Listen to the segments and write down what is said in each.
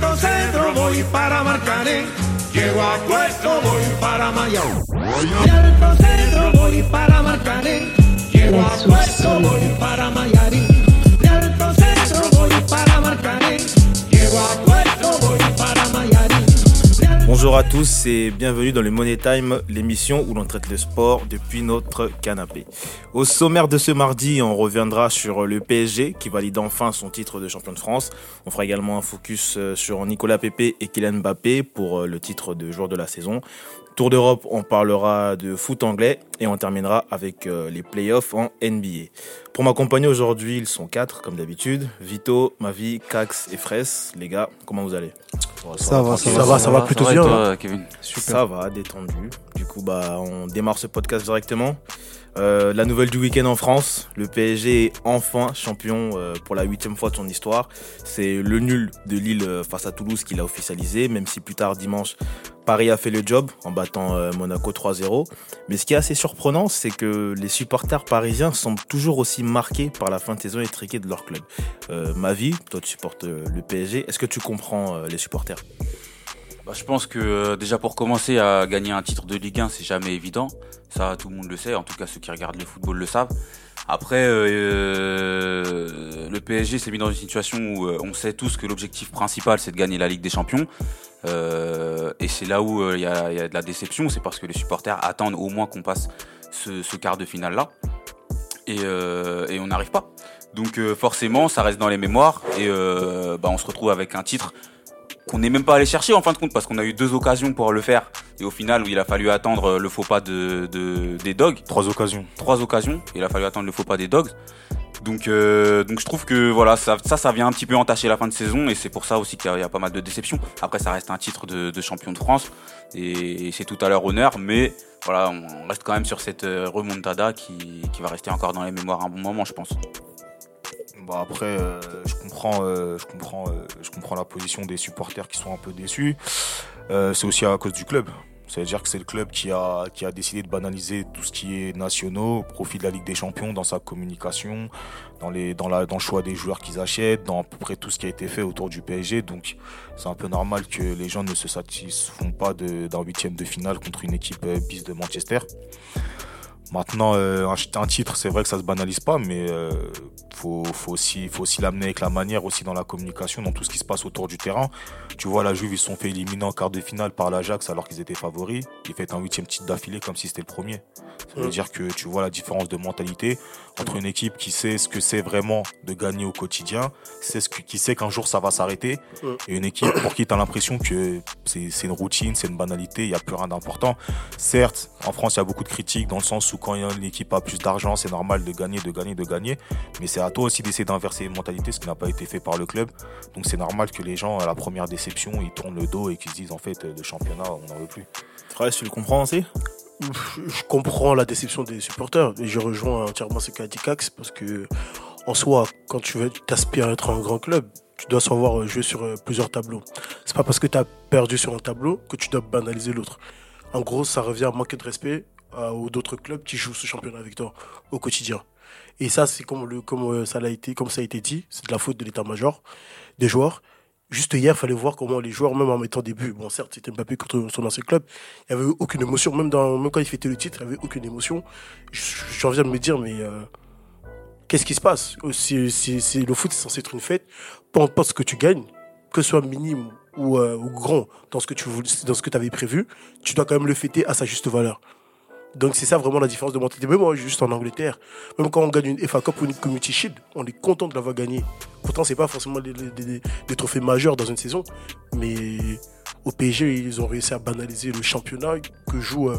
alto centro voy para Marcané. Llego a puesto, voy para Mayao. Alto centro voy para Marcané. Llego a puesto, voy para Mayarín. Bonjour à tous et bienvenue dans le Money Time, l'émission où l'on traite le sport depuis notre canapé. Au sommaire de ce mardi, on reviendra sur le PSG qui valide enfin son titre de champion de France. On fera également un focus euh, sur Nicolas Pepe et Kylian Mbappé pour euh, le titre de joueur de la saison. Tour d'Europe, on parlera de foot anglais et on terminera avec euh, les playoffs en NBA. Pour m'accompagner aujourd'hui, ils sont quatre comme d'habitude. Vito, Mavi, Cax et Fraisse. Les gars, comment vous allez? Ça va, ça Ça va, ça va plutôt bien. toi, Kevin? Ça va, détendu. Du coup, bah, on démarre ce podcast directement. Euh, la nouvelle du week-end en France, le PSG est enfin champion euh, pour la huitième fois de son histoire. C'est le nul de Lille euh, face à Toulouse qui l'a officialisé, même si plus tard dimanche, Paris a fait le job en battant Monaco 3-0. Mais ce qui est assez surprenant, c'est que les supporters parisiens semblent toujours aussi marqués par la fin de saison étriquée de leur club. Ma vie, toi tu supportes le PSG, est-ce que tu comprends les supporters? Bah, je pense que euh, déjà pour commencer à gagner un titre de Ligue 1, c'est jamais évident. Ça, tout le monde le sait. En tout cas, ceux qui regardent le football le savent. Après, euh, le PSG s'est mis dans une situation où euh, on sait tous que l'objectif principal, c'est de gagner la Ligue des Champions. Euh, et c'est là où euh, il y, a, de la déception. C'est parce que les supporters attendent au moins qu'on passe ce, quart de finale là. Et, euh, et on n'arrive pas. Donc euh, forcément, ça reste dans les mémoires. Et euh, bah, on se retrouve avec un titre qu'on n'est même pas allé chercher en fin de compte parce qu'on a eu deux occasions pour le faire. Et au final où il a fallu attendre le faux pas de, de des dogs. Trois occasions. trois occasions. Il a fallu attendre le faux pas des dogs. Donc euh, donc je trouve que voilà ça, ça ça vient un petit peu entacher la fin de saison et c'est pour ça aussi qu'il y, a- il y a pas mal de déceptions. Après ça reste un titre de, de champion de France et, et c'est tout à leur honneur mais voilà on reste quand même sur cette euh, remontada qui, qui va rester encore dans les mémoires un bon moment je pense Bah après, euh, je comprends, euh, je comprends, euh, je comprends la position des supporters qui sont un peu déçus. C'est aussi à cause du club. C'est-à-dire que c'est le club qui a, qui a décidé de banaliser tout ce qui est nationaux, au profit de la Ligue des Champions, dans sa communication, dans, les, dans, la, dans le choix des joueurs qu'ils achètent, dans à peu près tout ce qui a été fait autour du PSG. Donc c'est un peu normal que les gens ne se satisfont pas d'un huitième de finale contre une équipe bis de Manchester. Maintenant, euh, un titre, c'est vrai que ça se banalise pas, mais euh, faut, faut aussi, faut aussi l'amener avec la manière, aussi dans la communication, dans tout ce qui se passe autour du terrain. Tu vois, la Juve, ils se sont fait éliminer en quart de finale par l'Ajax alors qu'ils étaient favoris. Ils font un huitième titre d'affilée comme si c'était le premier. Ça veut Mm. dire que tu vois la différence de mentalité entre une équipe qui sait ce que c'est vraiment de gagner au quotidien, ce que- qui sait qu'un jour ça va s'arrêter, Mm. et une équipe pour qui tu as l'impression que c'est c'est une routine, c'est une banalité, il n'y a plus rien d'important. Certes, en France, il y a beaucoup de critiques dans le sens où quand une équipe a plus d'argent, c'est normal de gagner, de gagner, de gagner. Mais c'est à toi aussi d'essayer d'inverser les mentalités, ce qui n'a pas été fait par le club. Donc c'est normal que les gens, à la première déception, ils tournent le dos et qu'ils se disent en fait, le championnat, on n'en veut plus. Frère, tu le comprends aussi? Je comprends la déception des supporters et je rejoins entièrement ce qu'a dit Cax parce que en soi, quand tu veux t'aspires à être un grand club, tu dois savoir jouer sur euh, plusieurs tableaux. C'est pas parce que tu as perdu sur un tableau que tu dois banaliser l'autre. En gros, ça revient à manquer de respect aux d'autres clubs qui jouent ce championnat avec toi au quotidien. Et ça, c'est comme, le, comme, euh, ça l'a été, comme ça a été dit, c'est de la faute de l'état-major, des joueurs. Juste hier, il fallait voir comment les joueurs, même en mettant des buts, bon certes c'était Mbappé contre son ancien club, il n'y avait aucune émotion, même, dans, même quand il fêtait le titre, il n'y avait aucune émotion. Je- J'en viens de me dire, mais euh, qu'est-ce qui se passe? Si, si- Le foot est censé être une fête, peu importe ce que tu gagnes, que ce soit minime ou, euh, grand dans ce que tu dans ce que avais prévu, tu dois quand même le fêter à sa juste valeur. Donc c'est ça vraiment la différence de mentalité. Même moi, juste en Angleterre, même quand on gagne une FA Cup ou une Community Shield, on est content de l'avoir gagné. Pourtant, c'est pas forcément des, trophées majeurs dans une saison, mais au PSG, ils ont réussi à banaliser le championnat que jouent euh,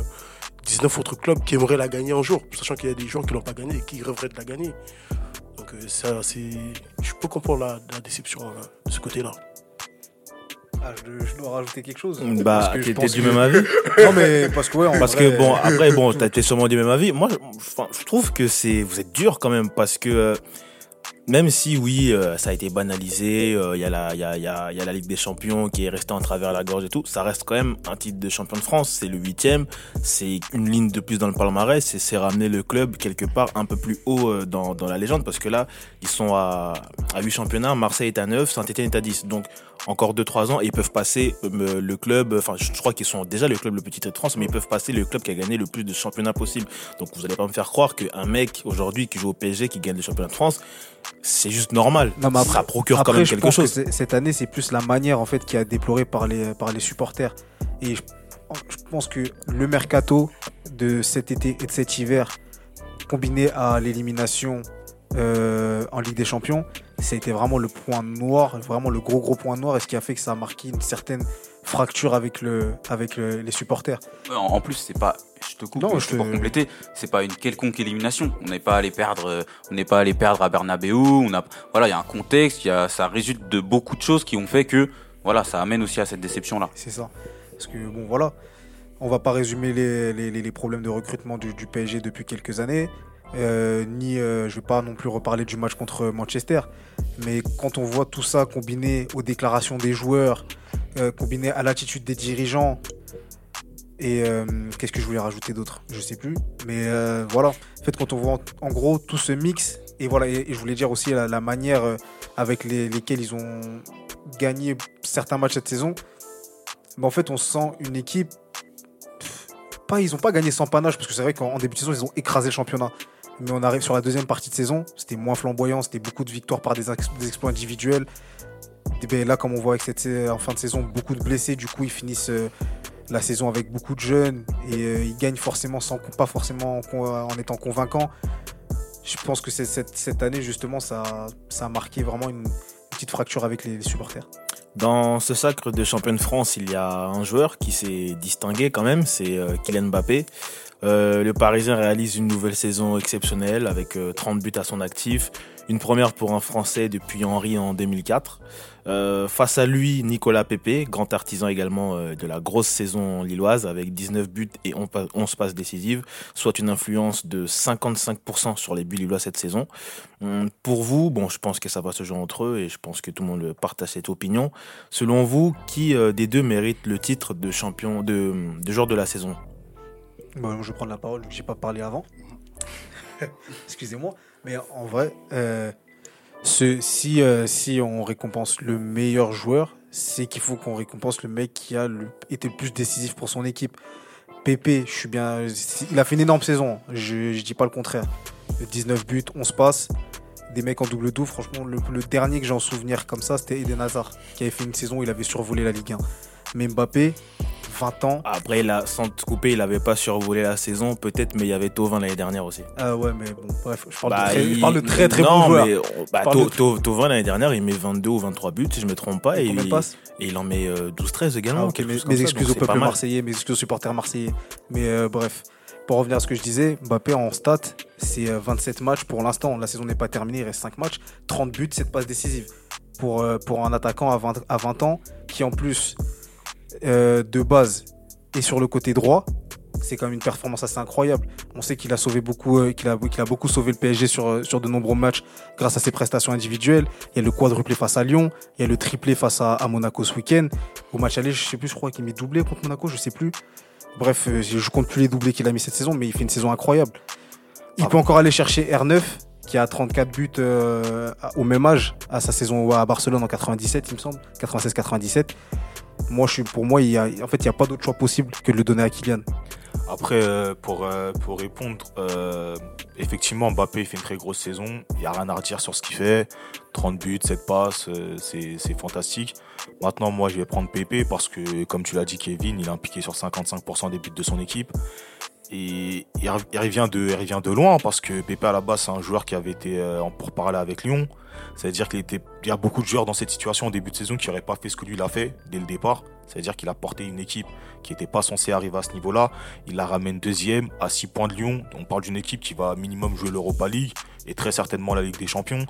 19 autres clubs qui aimeraient la gagner un jour, sachant qu'il y a des joueurs qui l'ont pas gagné et qui rêveraient de la gagner. Donc euh, ça, c'est, je peux comprendre la, déception euh, de ce côté-là. Ah, je, je dois rajouter quelque chose. Bah, pense du que- même avis Non, mais parce que, ouais, en Parce vrai, que bon, après, bon, t'as été sûrement du même avis. Moi, je- je trouve que c'est, vous êtes dur quand même parce que euh, Même si oui, euh, ça a été banalisé, euh, il y, a la- il y, a, y, a, y a la Ligue des Champions qui est restée en travers la gorge et tout, ça reste quand même un titre de champion de France, c'est le huitième, c'est une ligne de plus dans le palmarès et c'est ramener le club quelque part un peu plus haut euh, dans, dans la légende parce que là, ils sont à, à 8 championnats, Marseille est à 9, Saint-Etienne est à 10. Donc encore 2-3 ans et ils peuvent passer euh, le club, enfin je crois qu'ils sont déjà le club le plus titre de France, mais ils peuvent passer le club qui a gagné le plus de championnats possible. Donc vous allez pas me faire croire qu'un mec aujourd'hui qui joue au PSG, qui gagne le championnat de France, c'est juste normal. Non, mais après- ça procure quand même quelque que chose. cette année, c'est plus la manière en fait qui a déploré par les, par les supporters. Et je, je pense que le mercato de cet été et de cet hiver, combiné à l'élimination euh, en Ligue des Champions, ça a été vraiment le point noir, vraiment le gros gros point noir, et ce qui a fait que ça a marqué une certaine fracture avec, le, avec le- les supporters. En, en plus, c'est pas. Je te coupe Non, je c'est pour te- compléter. C'est pas une quelconque élimination. On n'est pas allé perdre. On n'est pas allé perdre à Bernabeu. On a. Voilà, il y a un contexte. Il y a. Ça résulte de beaucoup de choses qui ont fait que. Voilà, ça amène aussi à cette déception là. C'est ça. Parce que bon voilà, on va pas résumer les, les- les- les problèmes de recrutement du, du PSG depuis quelques années. Euh, ni euh, je vais pas non plus reparler du match contre Manchester. Mais quand on voit tout ça combiné aux déclarations des joueurs, euh, combiné à l'attitude des dirigeants, et euh, qu'est-ce que je voulais rajouter d'autre? Je sais plus. Mais euh, voilà. En fait, quand on voit en, gros tout ce mix, et voilà, je voulais dire aussi la, manière avec les, lesquelles ils ont gagné certains matchs cette saison, mais en fait, on sent une équipe. Pas, ils ont pas gagné sans panache, parce que c'est vrai qu'en en début de saison, ils ont écrasé le championnat. Mais on arrive sur la deuxième partie de saison, c'était moins flamboyant, c'était beaucoup de victoires par des exploits individuels. Ben là, comme on voit avec cette, sa- en fin de saison, beaucoup de blessés, du coup, ils finissent euh, la saison avec beaucoup de jeunes et euh, ils gagnent forcément sans pas forcément en, étant convaincants. Je pense que cette, cette année, justement, ça, ça a marqué vraiment une, petite fracture avec les- supporters. Dans ce sacre de champion de France, il y a un joueur qui s'est distingué quand même, c'est euh, Kylian Mbappé. Euh, le Parisien réalise une nouvelle saison exceptionnelle avec euh, 30 buts à son actif, une première pour un Français depuis Henry en 2004. Euh, face à lui, Nicolas Pepe, grand artisan également euh, de la grosse saison lilloise avec 19 buts et 11 pa- 11 passes décisives, soit une influence de 55% sur les buts lillois cette saison. Hum, Pour vous, bon, je pense que ça va se jouer entre eux et je pense que tout le monde partage cette opinion. Selon vous, qui euh, des deux mérite le titre de champion de, de joueur de la saison? Bon, je vais prendre la parole, j'ai pas parlé avant. Excusez-moi. Mais en vrai, euh, euh, si on récompense le meilleur joueur, c'est qu'il faut qu'on récompense le mec qui a été le plus décisif pour son équipe. Pépé, je suis bien. Il a fait une énorme saison, je, je dis pas le contraire. 19 buts, 11 passes. Des mecs en double double, franchement, le, le dernier que j'ai en souvenir comme ça, c'était Eden Hazard, qui avait fait une saison où il avait survolé la Ligue 1. Mais Mbappé, 20 ans, Après, il a, sans te couper, il n'avait pas survolé la saison, peut-être, mais il y avait Tovin l'année dernière aussi. Ah ouais, mais bon, bref, je parle, Bah, de, très, il- je parle de très très non, joueurs. mais, euh, bah, To- de- To- Tovin l'année dernière, il met 22 ou 23 buts, si je me trompe pas, et, de il, et il en met euh, 12-13 également. Ah, mes, excuses au peuple marseillais, mes excuses aux supporters marseillais. Mais euh, bref, pour revenir à ce que je disais, Mbappé en stats, c'est euh, 27 matchs pour l'instant. La saison n'est pas terminée, il reste 5 matchs, 30 buts, 7 passes décisives. Pour, euh, pour un attaquant à 20, à 20 ans, qui en plus, euh, de base, est sur le côté droit, c'est quand même une performance assez incroyable. On sait qu'il a sauvé beaucoup, euh, qu'il a, beaucoup sauvé le PSG sur, euh, sur de nombreux matchs grâce à ses prestations individuelles. Il y a le quadruplé face à Lyon, il y a le triplé face à, Monaco ce week-end. Au match aller, je sais plus, je crois qu'il met doublé contre Monaco, je sais plus. Bref, je compte plus les doublés qu'il a mis cette saison, mais il fait une saison incroyable. Il peut encore aller chercher R9, qui a 34 buts au même âge, à sa saison à Barcelone en 97, il me semble, 96-97. Moi, je suis, pour moi, il y a, en fait, il n'y a pas d'autre choix possible que de le donner à Kylian. Après, euh, pour, euh, pour répondre, euh, effectivement, Mbappé fait une très grosse saison. Il n'y a rien à redire sur ce qu'il fait. 30 buts, 7 passes, c'est c'est fantastique. Maintenant, moi, je vais prendre Pépé parce que, comme tu l'as dit, Kevin, il est impliqué sur 55% des buts de son équipe. Et il re- il revient de, il revient de loin parce que Pépé, à la base, c'est un joueur qui avait été euh, en pourparlers avec Lyon. C'est-à-dire qu'il était, il y a beaucoup de joueurs dans cette situation au début de saison qui n'auraient pas fait ce que lui il a fait dès le départ. C'est-à-dire qu'il a porté une équipe qui n'était pas censée arriver à ce niveau-là. Il la ramène deuxième à 6 points de Lyon. On parle d'une équipe qui va minimum jouer l'Europa League, et très certainement la Ligue des Champions.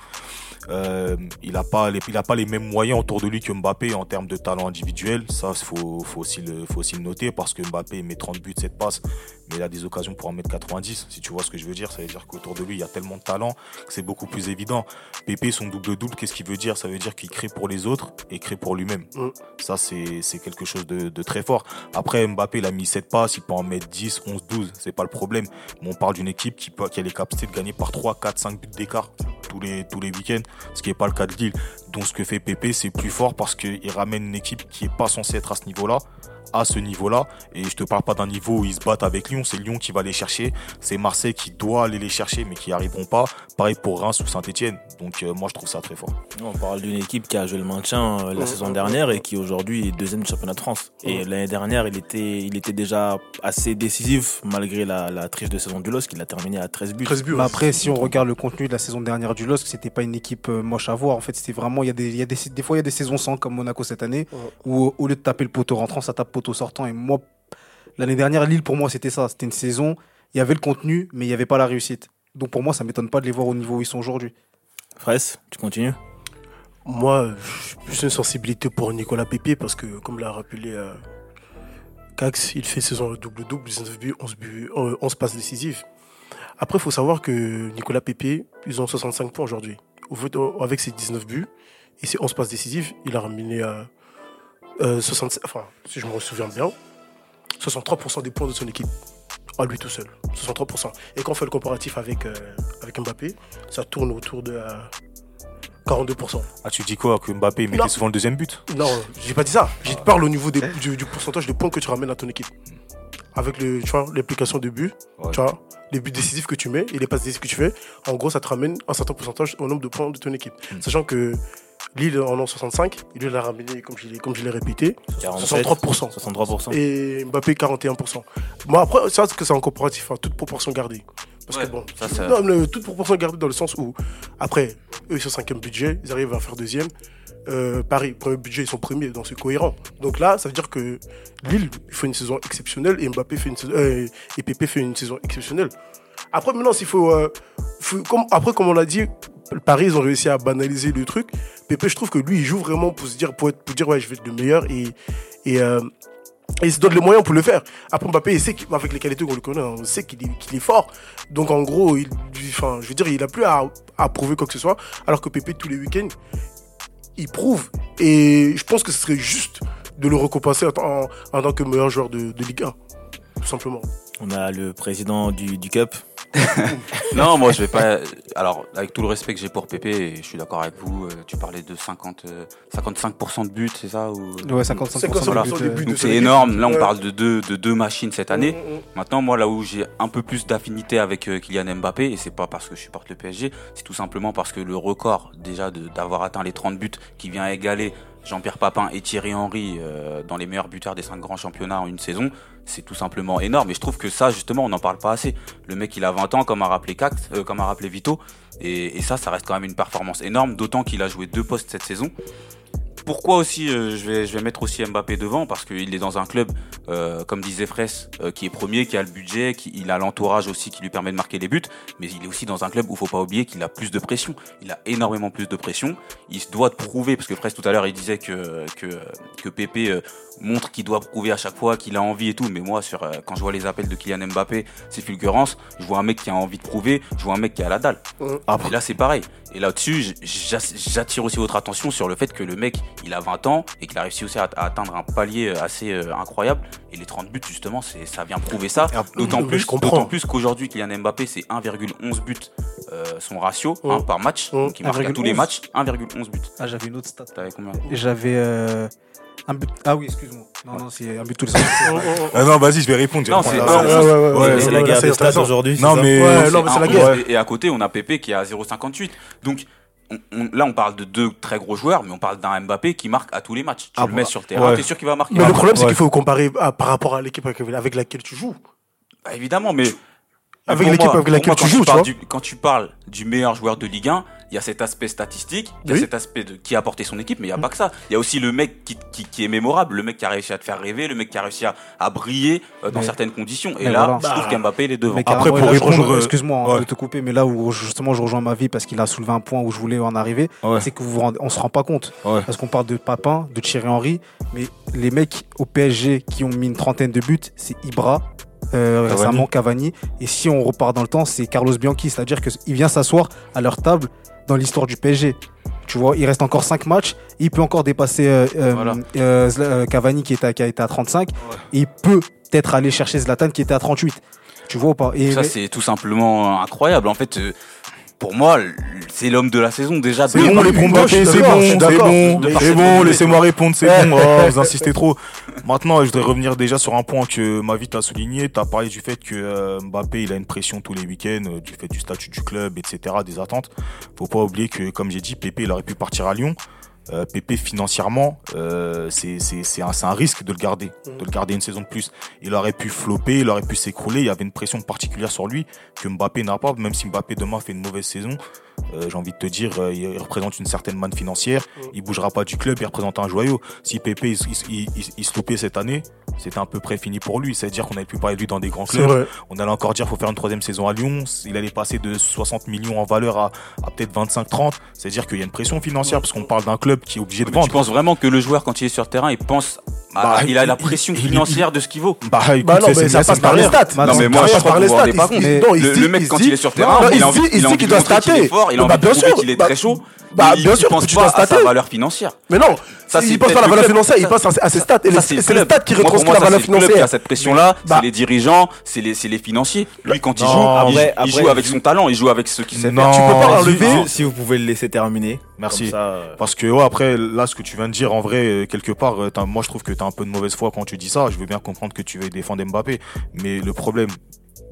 Euh, il n'a pas, les, il a pas les mêmes moyens autour de lui que Mbappé en termes de talent individuel. Ça, faut, faut aussi le, faut aussi le noter parce que Mbappé met 30 buts, 7 passes, mais il a des occasions pour en mettre 90. Si tu vois ce que je veux dire, ça veut dire qu'autour de lui, il y a tellement de talent que c'est beaucoup plus évident. Pépé, son double-double, qu'est-ce qu'il veut dire? Ça veut dire qu'il crée pour les autres et crée pour lui-même. Mm. Ça, c'est c'est quelque chose de, de très fort. Après, Mbappé, il a mis 7 passes, il peut en mettre 10, 11, 12, c'est pas le problème. Mais on parle d'une équipe qui, peut, qui a les capacités de gagner par 3, 4, 5 buts d'écart tous les, week-ends, ce qui n'est pas le cas de Lille. Donc ce que fait Pépé, c'est plus fort parce qu'il ramène une équipe qui est pas censée être à ce niveau-là, à ce niveau-là. Et je te parle pas d'un niveau où ils se battent avec Lyon, c'est Lyon qui va les chercher, c'est Marseille qui doit aller les chercher mais qui n'y arriveront pas. Pareil pour Reims ou Saint-Etienne. Donc euh, moi je trouve ça très fort. On parle d'une équipe qui a joué le maintien euh, la saison dernière et qui aujourd'hui est deuxième du championnat de France. Et l'année dernière, il était, il était déjà assez décisif malgré la, la triche de saison du LOSC. Il a terminé à 13 buts. 13 buts. Mais ouais. après, si on regarde le contenu de la saison dernière du LOSC, c'était pas une équipe euh, moche à voir. En fait, c'était vraiment, il y a des, il y a des, des fois, il y a des saisons sans comme Monaco cette année, où au lieu de taper le poteau rentrant, ça tape poteau sortant. Et moi, l'année dernière, Lille, pour moi, c'était ça. C'était une saison, il y avait le contenu, mais il n'y avait pas la réussite. Donc pour moi, ça m'étonne pas de les voir au niveau où ils sont aujourd'hui. Fraisse, tu continues? Moi, j'ai plus une sensibilité pour Nicolas Pépé parce que, comme l'a rappelé euh, Cax, il fait saison double-double, 19 buts, 11, buts, euh, 11 passes décisives. Après, il faut savoir que Nicolas Pépé, ils ont 65 points aujourd'hui. Euh, Avec ses 19 buts et ses 11 passes décisives, il a ramené à euh, 67, enfin, si je me souviens bien, 63% des points de son équipe. À lui tout seul. 63%. Et quand on fait le comparatif avec, euh, avec Mbappé, ça tourne autour de euh, 42%. Ah tu dis quoi Que Mbappé mettait Non. souvent le deuxième but? Non, j'ai pas dit ça. Je te parle au niveau des- du, du pourcentage de points que tu ramènes à ton équipe. Avec le, tu vois, l'application de buts, Ouais. tu vois, les buts décisifs que tu mets et les passes décisives que tu fais, en gros, ça te ramène un certain pourcentage au nombre de points de ton équipe. Mm. Sachant que Lille en a 65, il l'a ramené, comme je l'ai, comme je l'ai répété, 47, 63%. 63%. Et Mbappé 41%. Moi après, ça c'est que c'est en comparatif, hein, toute proportion gardée. Parce Ouais, que bon, ça, non, mais toute proportion gardée dans le sens où, après, eux ils sont cinquième budget, ils arrivent à faire deuxième. Euh, Paris, premier budget, ils sont premiers, donc c'est cohérent. Donc là, ça veut dire que Lille fait une saison exceptionnelle et Mbappé fait une saison, euh, et Pépé fait une saison exceptionnelle. Après, maintenant, s'il faut, euh, faut- comme, après, comme on l'a dit, Paris, ils ont réussi à banaliser le truc. Pépé, je trouve que lui, il joue vraiment pour se dire, pour, être, pour dire, ouais, je vais être le meilleur et, euh, il se donne les moyens pour le faire. Après, Mbappé, il sait qu'avec les qualités qu'on le connaît, on sait qu'il est, fort. Donc, en gros, il, enfin, je veux dire, il a plus à, prouver quoi que ce soit. Alors que Pépé, tous les week-ends, il prouve. Et je pense que ce serait juste de le récompenser en, tant que meilleur joueur de, Ligue 1. Tout simplement. On a le président du Cup. Non, moi je vais pas. Alors, avec tout le respect que j'ai pour Pépé, et je suis d'accord avec vous. euh, Tu parlais de 50, euh, 55% de buts, c'est ça ou... Ouais, 55% Voilà. des buts, euh, de Donc c'est énorme. Là, on parle de deux, de deux machines cette année. Mm, mm, mm. Maintenant, moi, là où j'ai un peu plus d'affinité avec euh, Kylian Mbappé, et c'est pas parce que je supporte le PSG, c'est tout simplement parce que le record déjà de- d'avoir atteint les 30 buts qui vient égaler Jean-Pierre Papin et Thierry Henry euh, dans les meilleurs buteurs des cinq grands championnats en une saison, c'est tout simplement énorme. Et je trouve que ça, justement, on n'en parle pas assez. Le mec, il a 20 ans, comme a rappelé Cact, euh, comme a rappelé Vito, et, et ça, ça reste quand même une performance énorme, d'autant qu'il a joué deux postes cette saison. Pourquoi aussi euh, je, vais, je vais mettre aussi Mbappé devant Parce qu'il est dans un club, euh, comme disait Fraisse, euh, qui est premier, qui a le budget, qui il a l'entourage aussi qui lui permet de marquer les buts. Mais il est aussi dans un club où faut pas oublier qu'il a plus de pression. Il a énormément plus de pression. Il se doit de prouver, parce que Fraisse tout à l'heure il disait que que que Pépé montre qu'il doit prouver à chaque fois qu'il a envie et tout. Mais moi, sur quand je vois les appels de Kylian Mbappé, c'est fulgurance. Je vois un mec qui a envie de prouver. Je vois un mec qui a la dalle. Mhm. Et là, c'est pareil. Et là-dessus, j'attire aussi votre attention sur le fait que le mec, il a 20 ans et qu'il a réussi aussi à, atteindre un palier euh, assez euh, incroyable. Et les 30 buts, justement, c'est ça vient prouver ça. D'autant plus, je comprends. d'autant plus qu'aujourd'hui, Kylian Mbappé, c'est 1,11 buts euh, son ratio hein, par match. Mhm. Donc il marque à tous les 1,11. matchs 1,11 buts. Ah, j'avais une autre stat. T'avais combien? J'avais euh, un but. Ah oui, excuse-moi. Non, non, c'est un but tous les ans. Oh, oh, oh. Ah non, vas-y, je vais répondre. Non, c'est-. Ouais, la guerre c'est des aujourd'hui. Non, mais- c'est la guerre. Et, à côté, on a Pépé qui est à 0,58. Donc, on- on- là, on parle de deux très gros joueurs, mais on parle d'un Mbappé qui marque à tous les matchs. Tu Ah, le mets bah, sur le terrain, ouais. t'es sûr qu'il va marquer. Mais le problème, c'est Ouais. qu'il faut comparer à- par rapport à l'équipe avec, avec laquelle tu joues. Bah, évidemment, mais Avec l'équipe moi- avec laquelle tu quand joues, tu parles vois. du- Quand tu parles du meilleur joueur de Ligue 1, il y a cet aspect statistique, il y a Oui. cet aspect de qui a apporté son équipe, mais il n'y a pas que ça. Il y a aussi le mec qui, qui, qui est mémorable, le mec qui a réussi à te faire rêver, le mec qui a réussi à, à briller euh, dans Mais- certaines conditions. Et là, voilà. je trouve qu'Mbappé, il est devant. Mais Après, pour là, répondre, euh, excuse-moi hein, ouais. de te couper, mais là où justement je rejoins ma vie parce qu'il a soulevé un point où je voulais en arriver, Ouais. c'est que vous on se rend pas compte. Ouais. Parce qu'on parle de Papin, de Thierry Henry, mais les mecs au PSG qui ont mis une trentaine de buts, c'est Ibra. Euh, Cavani. récemment Cavani. Et si on repart dans le temps c'est Carlos Bianchi. C'est à dire qu'il vient s'asseoir à leur table dans l'histoire du PSG tu vois il reste encore 5 matchs. Il peut encore dépasser euh, euh, Voilà. Cavani qui, est à, qui a été à 35 et il peut peut-être aller chercher Zlatan qui était à 38 tu vois ou pas? Et Ça, mais- c'est tout simplement incroyable. En fait, pour moi, c'est l'homme de la saison déjà. C'est bon, les Mbappé, c'est bon, c'est bon, c'est bon, laissez-moi répondre, c'est bon, oh, vous insistez trop. Maintenant, je voudrais revenir déjà sur un point que ma vie t'a souligné. T'as parlé du fait que euh, Mbappé, il a une pression tous les week-ends, euh, du fait du statut du club, etc., des attentes. Faut pas oublier que, comme j'ai dit, Pépé, il aurait pu partir à Lyon. Euh, Pépé, financièrement, euh, c'est c'est- c'est un, c'est un risque de le garder, de le garder une saison de plus. Il aurait pu flopper, il aurait pu s'écrouler. Il y avait une pression particulière sur lui que Mbappé n'a pas. Même si Mbappé demain fait une mauvaise saison, euh, j'ai envie de te dire, euh, il représente une certaine manne financière. Il bougera pas du club, il représente un joyau. Si Pépé il, il, il, il se loupait cette année, c'était un peu près fini pour lui. C'est-à-dire qu'on n'allait plus parler de lui dans des grands clubs. On allait encore dire qu'il faut faire une troisième saison à Lyon. Il allait passer de 60 millions en valeur à, à peut-être 25-30. C'est-à-dire qu'il y a une pression financière parce qu'on parle d'un club qui est obligé de Mais tu penses vraiment que le joueur, quand il est sur le terrain, il pense, à- Bah, il a la il- pression il- il- financière de ce qu'il vaut. Bah, écoute, Bah non, c'est- mais ça passe par les stats. Bah, non, mais moi, je crois stats. rendez pas Il se compte. il Le, se mec, il quand se il est sur terrain, non, il il a se envie, il il se qu'il doit stater. fort, il a Bah, envie de prouver qu'il est Bah, très chaud. Bah, Il- bien il sûr, pense tu pas dois à sa valeur financière. Mais non, Ça, il pense pas à la valeur le financière, il pense à ses stats. Et c'est le c'est les stats qui retranscrivent la valeur c'est le club qui a financière. cette pression-là, Bah. c'est les dirigeants, c'est les, c'est les financiers. Lui, quand il joue, il- il, joue avec son talent, il joue avec ce qu'il sait Non, faire. Tu peux pas si- enlever. Si, vous pouvez le laisser terminer. Merci. Parce que ouais, après, là, ce que tu viens de dire, en vrai, quelque part, moi, je trouve que un peu de mauvaise foi quand tu dis ça. Je veux bien comprendre que tu veux défendre Mbappé. Mais le problème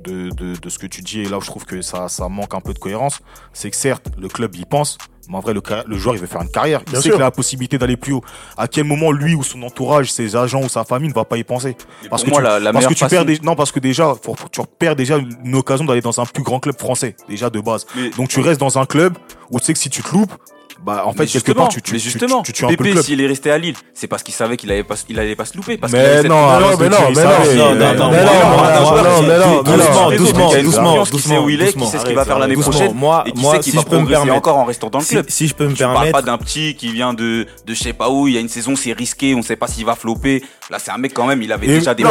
de, de, de ce que tu dis, et là où je trouve que ça, ça manque un peu de cohérence, c'est que certes, le club y pense, mais en vrai, le, joueur, il veut faire une carrière. Il Bien sait qu'il a la possibilité d'aller plus haut. À quel moment, lui ou son entourage, ses agents ou sa famille ne va pas y penser? Parce que moi, tu- la, la parce que tu perds des- non parce que déjà faut- faut- tu perds déjà une occasion d'aller dans un plus grand club français déjà de base Mais- donc tu restes dans un club où tu sais que si tu te loupes bah en fait Mais quelque justement, part tu tu, mais tu- justement, tu, tu tues un peu le Pépé, s'il est resté à Lille, c'est parce qu'il savait qu'il allait pas, il allait pas se louper. Parce Mais non, mais non, mais non, savait, non, non, non, non, non, non, mais non, non, non, mais non, non, mais non, Doucement, non, doucement, doucement, qui sait où il est, qui sait ce qu'il va faire l'année prochaine Moi- et qui moi, sait qu'il si va je peux me progresser permettre- encore en restant dans le si, club. si je peux me Tu parles pas permettre, d'un petit qui vient de, de je sais pas où, il y a une saison, c'est risqué, on sait pas s'il va flopper. Là, c'est un mec quand même, il avait déjà des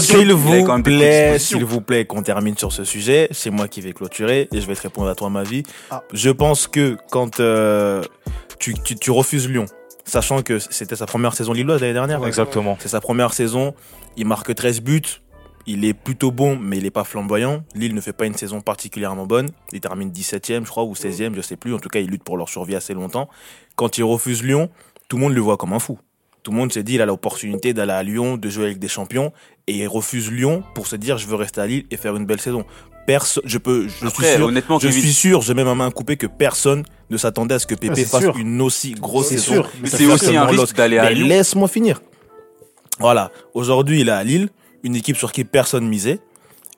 s'il vous plaît, s'il vous plaît, qu'on termine sur ce sujet. C'est moi qui vais clôturer et je vais te répondre à toi, ma vie. Je pense que quand euh, tu, tu, tu refuses Lyon, sachant que c'était sa première saison lilloise l'année dernière, exactement c'est sa première saison, il marque 13 buts. Il est plutôt bon, mais il est pas flamboyant. Lille ne fait pas une saison particulièrement bonne. Il termine 17ème, je crois, ou 16ème, je sais plus. En tout cas, il lutte pour leur survie assez longtemps. Quand il refuse Lyon, tout le monde le voit comme un fou. Tout le monde s'est dit, il a l'opportunité d'aller à Lyon, de jouer avec des champions, et il refuse Lyon pour se dire, je veux rester à Lille et faire une belle saison. Personne, je peux, je Après, suis sûr, honnêtement, je suis sûr, j'ai même à main coupée que personne ne s'attendait à ce que Pépé fasse sûr. une aussi grosse saison. sûr. Mais c'est aussi un risque d'aller à Lyon. laisse-moi finir. Voilà. Aujourd'hui, il est à Lille, une équipe sur qui personne misait.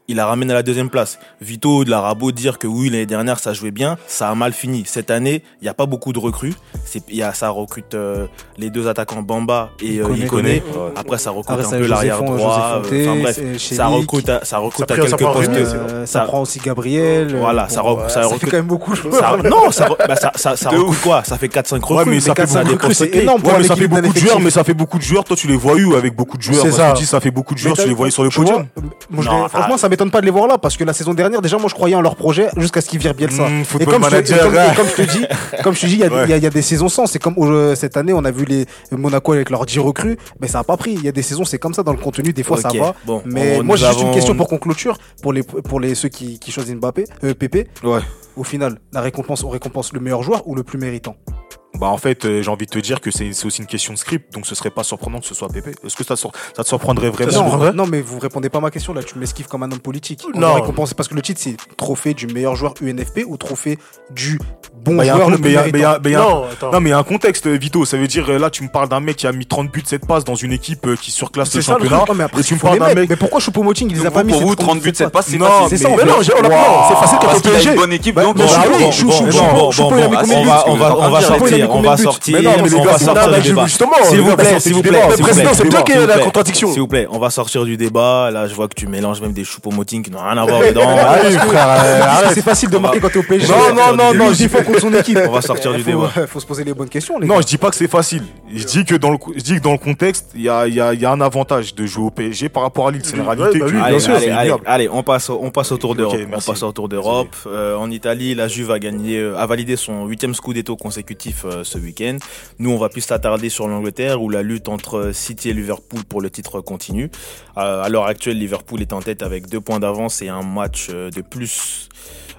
Il la ramène à la deuxième place. Vito de l'Arabo dire que oui, l'année dernière, ça jouait bien. Ça a mal fini. Cette année, il n'y a pas beaucoup de recrues. C'est, il y a, ça recrute euh, les deux attaquants Bamba et euh, Iconé. Après, ça recrute Après, un ça, peu l'arrière droit. Euh, Enfin bref, c'est- ça recrute à, ça recrute Ça à quelques postes. Euh, ça Ça- prend aussi Gabriel. euh, Voilà, ça re- ça ça recrute- fait quand même beaucoup. Ça- non, ça, bah, ça, ça, ça De recrute quoi? Ça fait 4-5 recrues. Ouais, mais ça fait 4-5 des recrues, postes c'est clés. énorme pour Ouais, un mais ça fait équipe d'un beaucoup de joueurs, mais ça fait beaucoup de joueurs. Toi, tu les vois eu avec beaucoup de joueurs. C'est ça. que tu dis, ça fait beaucoup de joueurs, tu les voyais sur le vois, podium. les- franchement, ah. ça m'étonne pas de les voir là parce que la saison dernière, déjà, moi, je croyais en leur projet jusqu'à ce qu'ils virent Bielsa. Mmh, et, comme te- et comme, ouais. et comme je te dis, comme je te dis, il y, a- Ouais. il y a- il y a des saisons sans. C'est comme euh, cette année, on a vu les Monaco avec leurs 10 recrues, mais ça a pas pris. Il y a des saisons, c'est comme ça dans le contenu. Des fois, ça va. bon, mais moi, j'ai juste une question pour qu'on clôture pour les pour les ceux qui, qui choisissent Mbappé, euh, Pépé. Ouais. Au final, la récompense, on récompense le meilleur joueur ou le plus méritant? Bah en fait, euh, j'ai envie de te dire que c'est c'est aussi une question de script, donc ce serait pas surprenant que ce soit Pépé. Est-ce que ça, sor- ça te surprendrait vraiment Non, surprendrait non, mais vous répondez pas à ma question là, tu m'esquives comme un homme politique. On Non. parce que le titre c'est trophée du meilleur joueur UNFP ou trophée du bon Bah, un joueur con- le mais plus y a- mais y a- méritant. mais y a un- Non, mais il y a un contexte euh, Vito, ça veut dire euh, là tu me parles d'un mec qui a mis 30 buts 7 passes dans une équipe qui surclasse le ça, le championnat. Non, mais après, Et tu me parles les d'un mec Mais pourquoi Choupo-Moting il les a pas mis pour vous, 30 30 buts, c'est pas c'est Non, facile. c'est ça, Mais non. C'est facile quand a PSG. une bonne équipe, donc. on de va, sortir, on va sortir, Mais non, mais les on va sortir du débat. justement, S'il vous plaît, s'il du vous plaît, président, c'est toi qui plaît, es la contradiction. S'il vous plaît, on va sortir du débat. Là, je vois que tu mélanges même des Choupo-Moting qui n'ont rien à voir dedans. Euh. C'est facile de marquer quand t'es au PSG. Non, non, non, non, je défends contre son équipe. On va sortir du Faut- débat. Faut se poser les bonnes questions, Non, je dis pas que c'est facile. Je dis que dans le, je dis que dans le contexte, il y a, il y, a, il y a un avantage de jouer au PSG par rapport à Lille. C'est une réalité. bah Allez, on passe, on passe au tour d'Europe. On passe au tour d'Europe. Euh, en Italie, la Juve a gagné, euh, a validé son huitième scudetto consécutif euh, ce week-end. Nous, on va plus s'attarder sur l'Angleterre où la lutte entre City et Liverpool pour le titre continue. Euh, à l'heure actuelle, Liverpool est en tête avec deux points d'avance et un match euh, de plus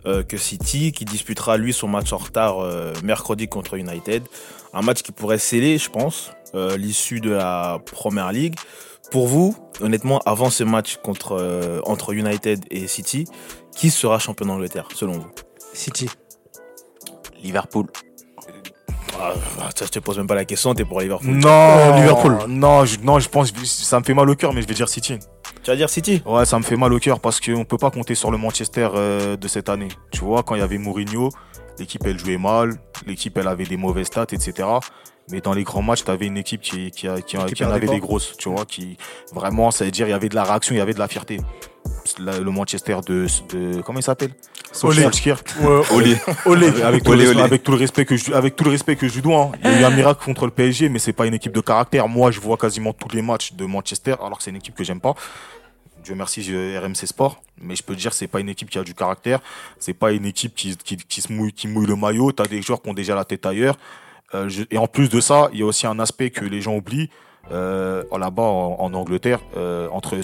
euh, que City, qui disputera lui son match en retard euh, mercredi contre United. Un match qui pourrait sceller, je pense, euh, l'issue de la Première League. Pour vous, honnêtement, avant ce match contre, euh, entre United et City, qui sera champion d'Angleterre, selon vous? City. Liverpool. Ah, Ça, je te pose même pas la question, t'es pour Liverpool. Non, Liverpool. Non, je, non, je pense, ça me fait mal au cœur, mais je vais dire City. Tu vas dire City? Ouais, ça me fait mal au cœur parce qu'on peut pas compter sur le Manchester euh, de cette année. Tu vois, quand il y avait Mourinho, l'équipe elle jouait mal, l'équipe elle avait des mauvaises stats, etc. Mais dans les grands matchs, tu avais une équipe qui, qui, a- qui, a- Qui qui en avait des grosses, tu vois, qui vraiment, ça veut dire, il y avait de la réaction, il y avait de la fierté. La- le Manchester de, de comment il s'appelle? Olé. Olé. Olé. Avec, tout Olé, le respect, olé. avec tout le respect que je, avec tout le respect que je lui dois, hein. il y a eu un miracle contre le PSG, mais c'est pas une équipe de caractère. Moi, je vois quasiment tous les matchs de Manchester, alors que c'est une équipe que j'aime pas. Dieu merci, RMC Sport, mais je peux te dire, c'est pas une équipe qui a du caractère. C'est pas une équipe qui, qui, qui se mouille, qui mouille le maillot. T'as des joueurs qui ont déjà la tête ailleurs. Euh, je- et en plus de ça, il y a aussi un aspect que les gens oublient. Euh, là-bas en, en Angleterre, euh, entre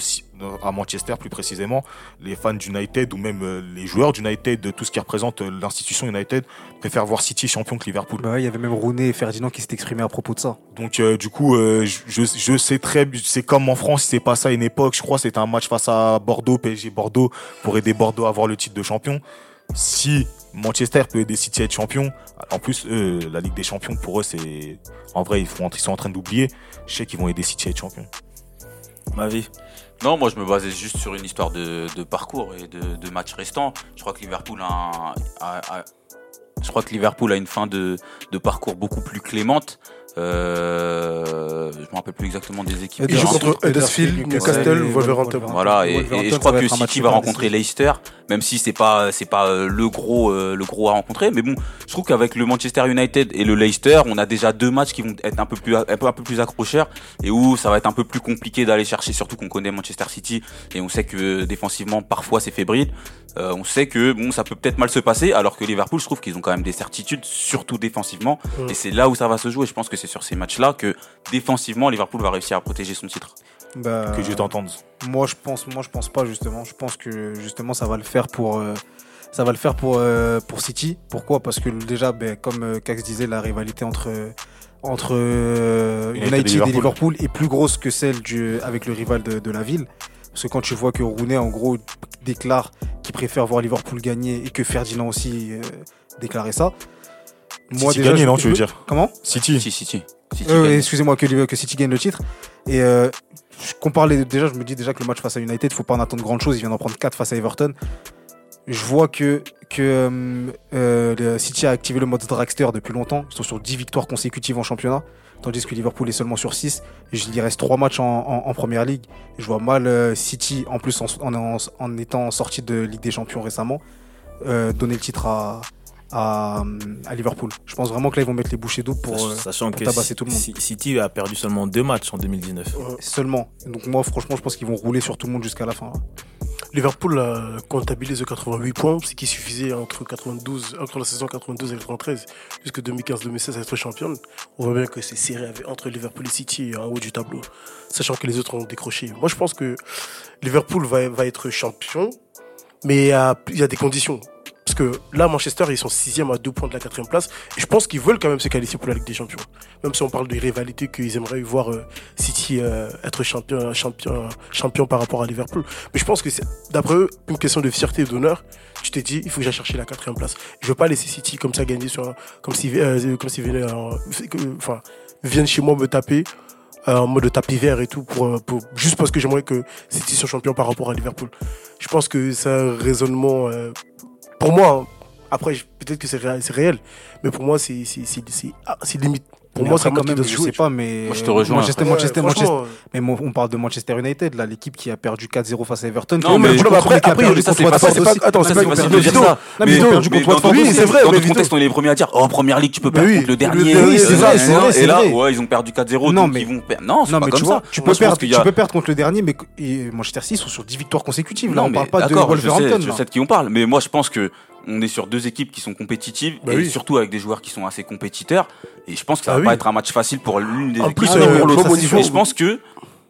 à Manchester plus précisément, les fans d'United ou même euh, les joueurs d'United, de tout ce qui représente l'institution United, préfèrent voir City champion que Liverpool. Bah, ouais, il y avait même Rooney et Ferdinand qui s'est exprimé à propos de ça. Donc du coup, je, je- sais très, c'est comme en France, c'est pas ça à une époque. Je crois c'était un match face à Bordeaux, PSG Bordeaux, pour aider Bordeaux à avoir le titre de champion. Si Manchester peut aider City à être champion, en plus eux, la Ligue des Champions pour eux c'est, en vrai ils, font, ils sont en train d'oublier. Je sais qu'ils vont aider City à être champion. Ma vie. Non, moi je me basais juste sur une histoire de, de parcours et de, de matchs restants. Je crois que Liverpool a, un- a- a- je crois que Liverpool a une fin de, de parcours beaucoup plus clémente. Euh, je me rappelle plus exactement des équipes. Il joue qui contre Huddersfield, Newcastle, Wolverhampton. Voilà, et, et je crois que City va rencontrer. Leicester, même si c'est pas c'est pas euh, le gros euh, le gros à rencontrer, mais bon, je trouve qu'avec le Manchester United et le Leicester, on a déjà deux matchs qui vont être un peu plus un peu un peu plus accrocheurs et où ça va être un peu plus compliqué d'aller chercher, surtout qu'on connaît Manchester City et on sait que défensivement parfois c'est fébrile. Euh, on sait que bon ça peut peut-être mal se passer, alors que Liverpool, je trouve qu'ils ont quand même des certitudes, surtout défensivement, Mm. et c'est là où ça va se jouer. Je pense que c'est sur ces matchs-là que défensivement Liverpool va réussir à protéger son titre. Bah, Que je t'entende. Moi, je pense, moi, je pense pas justement. Je pense que justement, ça va le faire pour, euh, ça va le faire pour euh, pour City. Pourquoi? Parce que déjà, ben, comme euh, Cax disait, la rivalité entre entre euh, United United, et et, Liverpool. Liverpool. est plus grosse que celle du avec le rival de, de la ville. Parce que quand tu vois que Rooney, en gros, déclare qu'il préfère voir Liverpool gagner et que Ferdinand aussi euh, déclarait ça. City gagner, je- non, tu veux dire? Comment? City, City. City. Euh, excusez-moi que, que City gagne le titre. Et euh, je compare les déjà, je me dis déjà que le match face à United, faut pas en attendre grand chose. Il vient d'en prendre 4 face à Everton. Je vois que, que euh, City a activé le mode dragster depuis longtemps. Ils sont sur 10 victoires consécutives en championnat. Tandis que Liverpool est seulement sur 6. Et il reste 3 matchs en, en, en première ligue. Je vois mal City, en plus en, en, en- en étant sorti de Ligue des Champions récemment, donner le titre à, à, à Liverpool. Je pense vraiment que là, ils vont mettre les bouchées doubles pour. euh, Sachant pour que tabasser tout le monde. City a perdu seulement deux matchs en 2019. Seulement. Donc moi, franchement, je pense qu'ils vont rouler sur tout le monde jusqu'à la fin. là. Liverpool a comptabilisé 88 points, ce qui suffisait entre 92, entre la saison 92 et 93, jusque 2015-2016 à être championne. On voit bien que c'est serré avec- entre Liverpool et City en haut du tableau, sachant que les autres ont décroché. Moi, je pense que Liverpool va, va être champion, mais il y a, il y a des conditions. Parce que là, Manchester, ils sont sixième à deux points de la quatrième place. Et je pense qu'ils veulent quand même se qualifier pour la Ligue des Champions. Même si on parle de rivalité qu'ils aimeraient voir euh, City euh, être champion, champion, champion par rapport à Liverpool. Mais je pense que c'est, d'après eux, une question de fierté et d'honneur. Tu t'es dit, il faut que j'aille chercher la quatrième place. Je veux pas laisser City comme ça gagner sur, un- comme si, euh, comme s'ils venaient, euh, enfin, viennent chez moi me taper euh, en mode tapis vert et tout pour, euh, pour juste parce que j'aimerais que City soit champion par rapport à Liverpool. Je pense que c'est un raisonnement euh, pour moi. hein. Après, peut-être que c'est réel, réel, mais pour moi, c'est ah, c'est limite. Pour Mais moi, c'est quand même, je jouer. sais pas, mais. Moi, je te rejoins. Manchester, Ouais, Manchester, Manchester. Mais on parle de Manchester United, là, l'équipe qui a perdu 4-0 face à Everton. Non, mais après- après, perdu ça, c'est pas- pas- attends, c'est pas facile de dire ça. Mais perdu contre dans Watford Oui, c'est vrai, Dans d'autres contextes, on est les premiers à dire, oh, en première ligue, tu peux perdre contre le dernier. le oui, c'est vrai, c'est vrai, Et là, ouais, ils ont perdu 4-0, Non, donc mais- ils vont perdre. Non, c'est pas mais comme tu ça. vois, tu peux, perdre, contre le dernier, mais Manchester City sont sur 10 victoires consécutives. Là, on parle pas de Wolverhampton. je sais de qui on parle, mais moi je pense que on est sur deux équipes qui sont compétitives Bah et oui. surtout avec des joueurs qui sont assez compétiteurs. Et je pense que ça Ah va oui. pas être un match facile pour l'une des En équipes plus, ou euh, pour l'autre. Et je pense que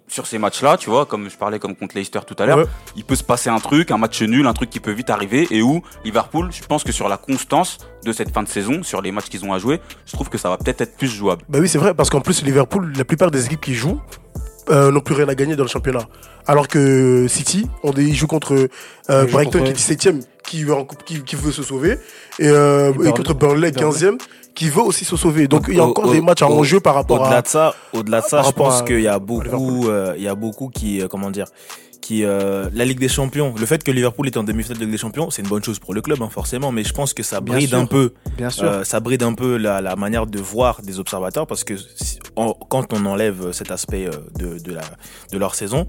sur ces matchs-là, tu vois, comme je parlais comme contre Leicester tout à l'heure, Ouais. il peut se passer un truc, un match nul, un truc qui peut vite arriver et où Liverpool, je pense que sur la constance de cette fin de saison, sur les matchs qu'ils ont à jouer, je trouve que ça va peut-être être plus jouable. Bah oui, c'est vrai, parce qu'en plus, Liverpool, la plupart des équipes qui jouent euh, n'ont plus rien à gagner dans le championnat. Alors que City, on ils jouent contre euh, Brighton qui est 17ème, qui, veut en coupe- qui, qui veut se sauver, et, euh, Et contre Burnley, Burnley. 15ème, qui veut aussi se sauver. Donc il y a encore au- des matchs à au- enjeu par rapport Au-delà à. de ça, au-delà de ça, je pense qu'il y a beaucoup, euh, il y a beaucoup qui, euh, comment dire, qui euh, la Ligue des Champions. Le fait que Liverpool est en demi-finale de Ligue des Champions, c'est une bonne chose pour le club, hein, forcément. Mais je pense que ça bride sûr. un peu, Bien sûr. euh, ça bride un peu la, la manière de voir des observateurs parce que si- en- quand on enlève cet aspect euh, de, de la de leur saison.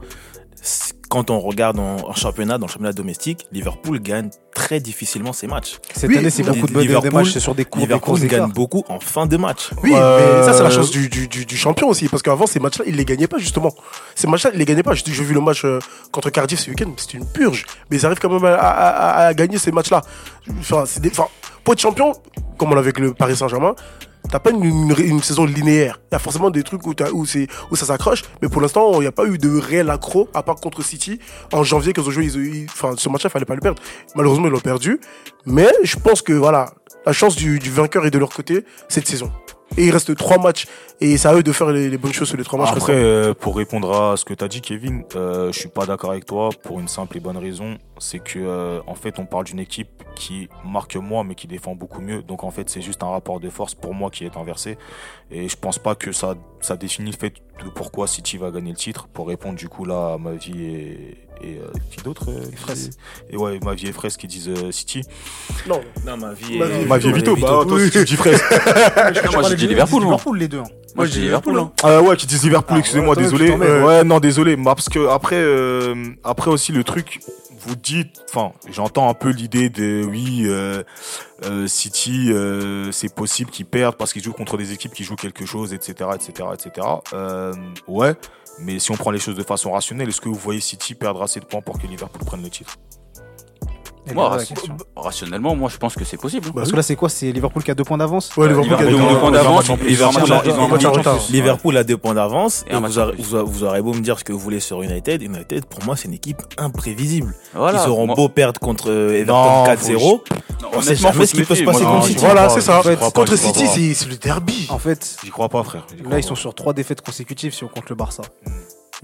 Quand on regarde en, en championnat, dans le championnat domestique, Liverpool gagne très difficilement ses matchs. Cette oui, année, c'est beaucoup de Liverpool- des matchs, c'est sur des cours, des Liverpool courses gagne beaucoup en fin de match. Oui, Euh, mais ça, c'est la chance du, du, du, du champion aussi. Parce qu'avant, ces matchs-là, il les gagnait pas, justement. Ces matchs-là, il les gagnait pas. J'ai vu le match euh, contre Cardiff ce week-end, c'était une purge. Mais ils arrivent quand même à, à, à- à gagner ces matchs-là. Enfin, des- enfin, pour être champion, comme on l'a avec le Paris Saint-Germain, t'as pas une, saison linéaire. Il y a forcément des trucs où, ça s'accroche. Mais pour l'instant, il n'y a pas eu de réel accro, à part contre City. En janvier, quand ils ont joué, enfin, ce match-là, il fallait pas le perdre. Malheureusement, ils l'ont perdu. Mais je pense que, voilà, la chance du vainqueur est de leur côté cette saison. Et il reste trois matchs. Et c'est à eux de faire les, les bonnes choses sur les trois matchs. Après, euh, pour répondre à ce que tu as dit, Kevin, euh, je suis pas d'accord avec toi pour une simple et bonne raison. C'est que, euh, en fait, on parle d'une équipe qui marque moins, mais qui défend beaucoup mieux. Donc, en fait, c'est juste un rapport de force pour moi qui est inversé. Et je pense pas que ça, ça définit le fait de pourquoi City va gagner le titre. Pour répondre, du coup, là, à ma vie et, et euh, qui d'autre euh, qui-. Et ouais, ma vie et Fraisse qui disent euh, City. Non. Non, ma vie Ma vie est Ma vie est Vito, bah, toi aussi, tu dis Fraisse. Non, moi j'ai dit Liverpool, les deux. hein. Moi j'ai dit Liverpool. Ah ouais, qui disent Liverpool, Ah, excusez-moi, désolé. ouais. non, désolé. Parce que après, euh, après aussi le truc, vous dites, enfin, j'entends un peu l'idée de oui, euh, euh, City, euh, c'est possible qu'ils perdent parce qu'ils jouent contre des équipes qui jouent quelque chose, etc., etc., etc. Euh, ouais, mais si on prend les choses de façon rationnelle, est-ce que vous voyez City perdre assez de points pour que Liverpool prenne le titre? Moi, la ration- question. rationnellement, moi je pense que c'est possible. hein. Bah Parce que là, c'est quoi? C'est Liverpool qui a deux points d'avance? Ouais, Liverpool qui a Liverpool deux a deux points d'avance. Liverpool a deux points d'avance Et vous, aurez, vous, beau me dire ce que vous voulez sur United. United, pour moi, c'est une équipe imprévisible. Voilà. Ils auront Moi- beau perdre contre euh, Everton Non, 4-0. Non, on sait jamais ce qui peut se passer Moi, contre City. Voilà, c'est ça. Contre City, c'est le derby. En fait, J'y crois pas, frère. Là, ils sont sur trois défaites consécutives si on compte le Barça. Mm.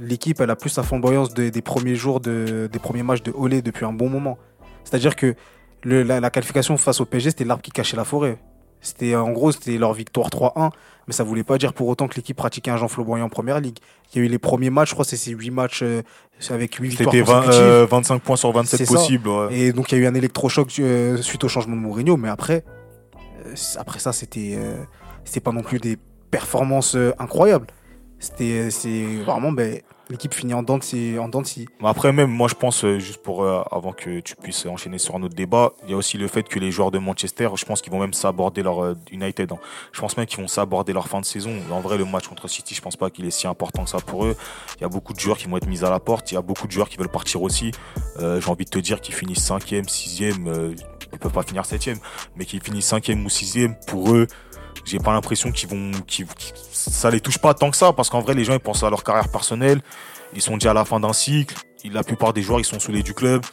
L'équipe, elle a plus la flamboyance de- des premiers jours, de, des premiers matchs de Olé depuis un bon moment. C'est-à-dire que le- la, la qualification face au PSG, c'était l'arbre qui cachait la forêt. C'était en gros, c'était leur victoire 3-1, mais ça voulait pas dire pour autant que l'équipe pratiquait un Jean Flamboyant en première ligue. Il y a eu les premiers matchs, je crois, que c'est ces 8 matchs euh, avec 8 victoires C'était 20, consécutives. euh, 25 points sur 27 C'est ça. possibles. ouais. Et donc il y a eu un électrochoc euh, suite au changement de Mourinho, mais après, euh, après ça, c'était c'était pas non plus des performances incroyables. C'était c'est vraiment ben, l'équipe finit en dents de en dents Après même, moi je pense, euh, juste pour euh, avant que tu puisses enchaîner sur un autre débat, il y a aussi le fait que les joueurs de Manchester, je pense qu'ils vont même s'aborder leur euh, United. hein. Je pense même qu'ils vont s'aborder leur fin de saison. En vrai, le match contre City, je pense pas qu'il est si important que ça pour eux. Il y a beaucoup de joueurs qui vont être mis à la porte. Il y a beaucoup de joueurs qui veulent partir aussi. Euh, J'ai envie de te dire qu'ils finissent cinquième, sixième. Euh, ils peuvent pas finir septième, mais qu'ils finissent cinquième ou sixième pour eux. J'ai pas l'impression qu'ils vont, qu'ils- ça les touche pas tant que ça, parce qu'en vrai, les gens ils pensent à leur carrière personnelle. Ils sont déjà à la fin d'un cycle. La plupart des joueurs, ils sont saoulés du club.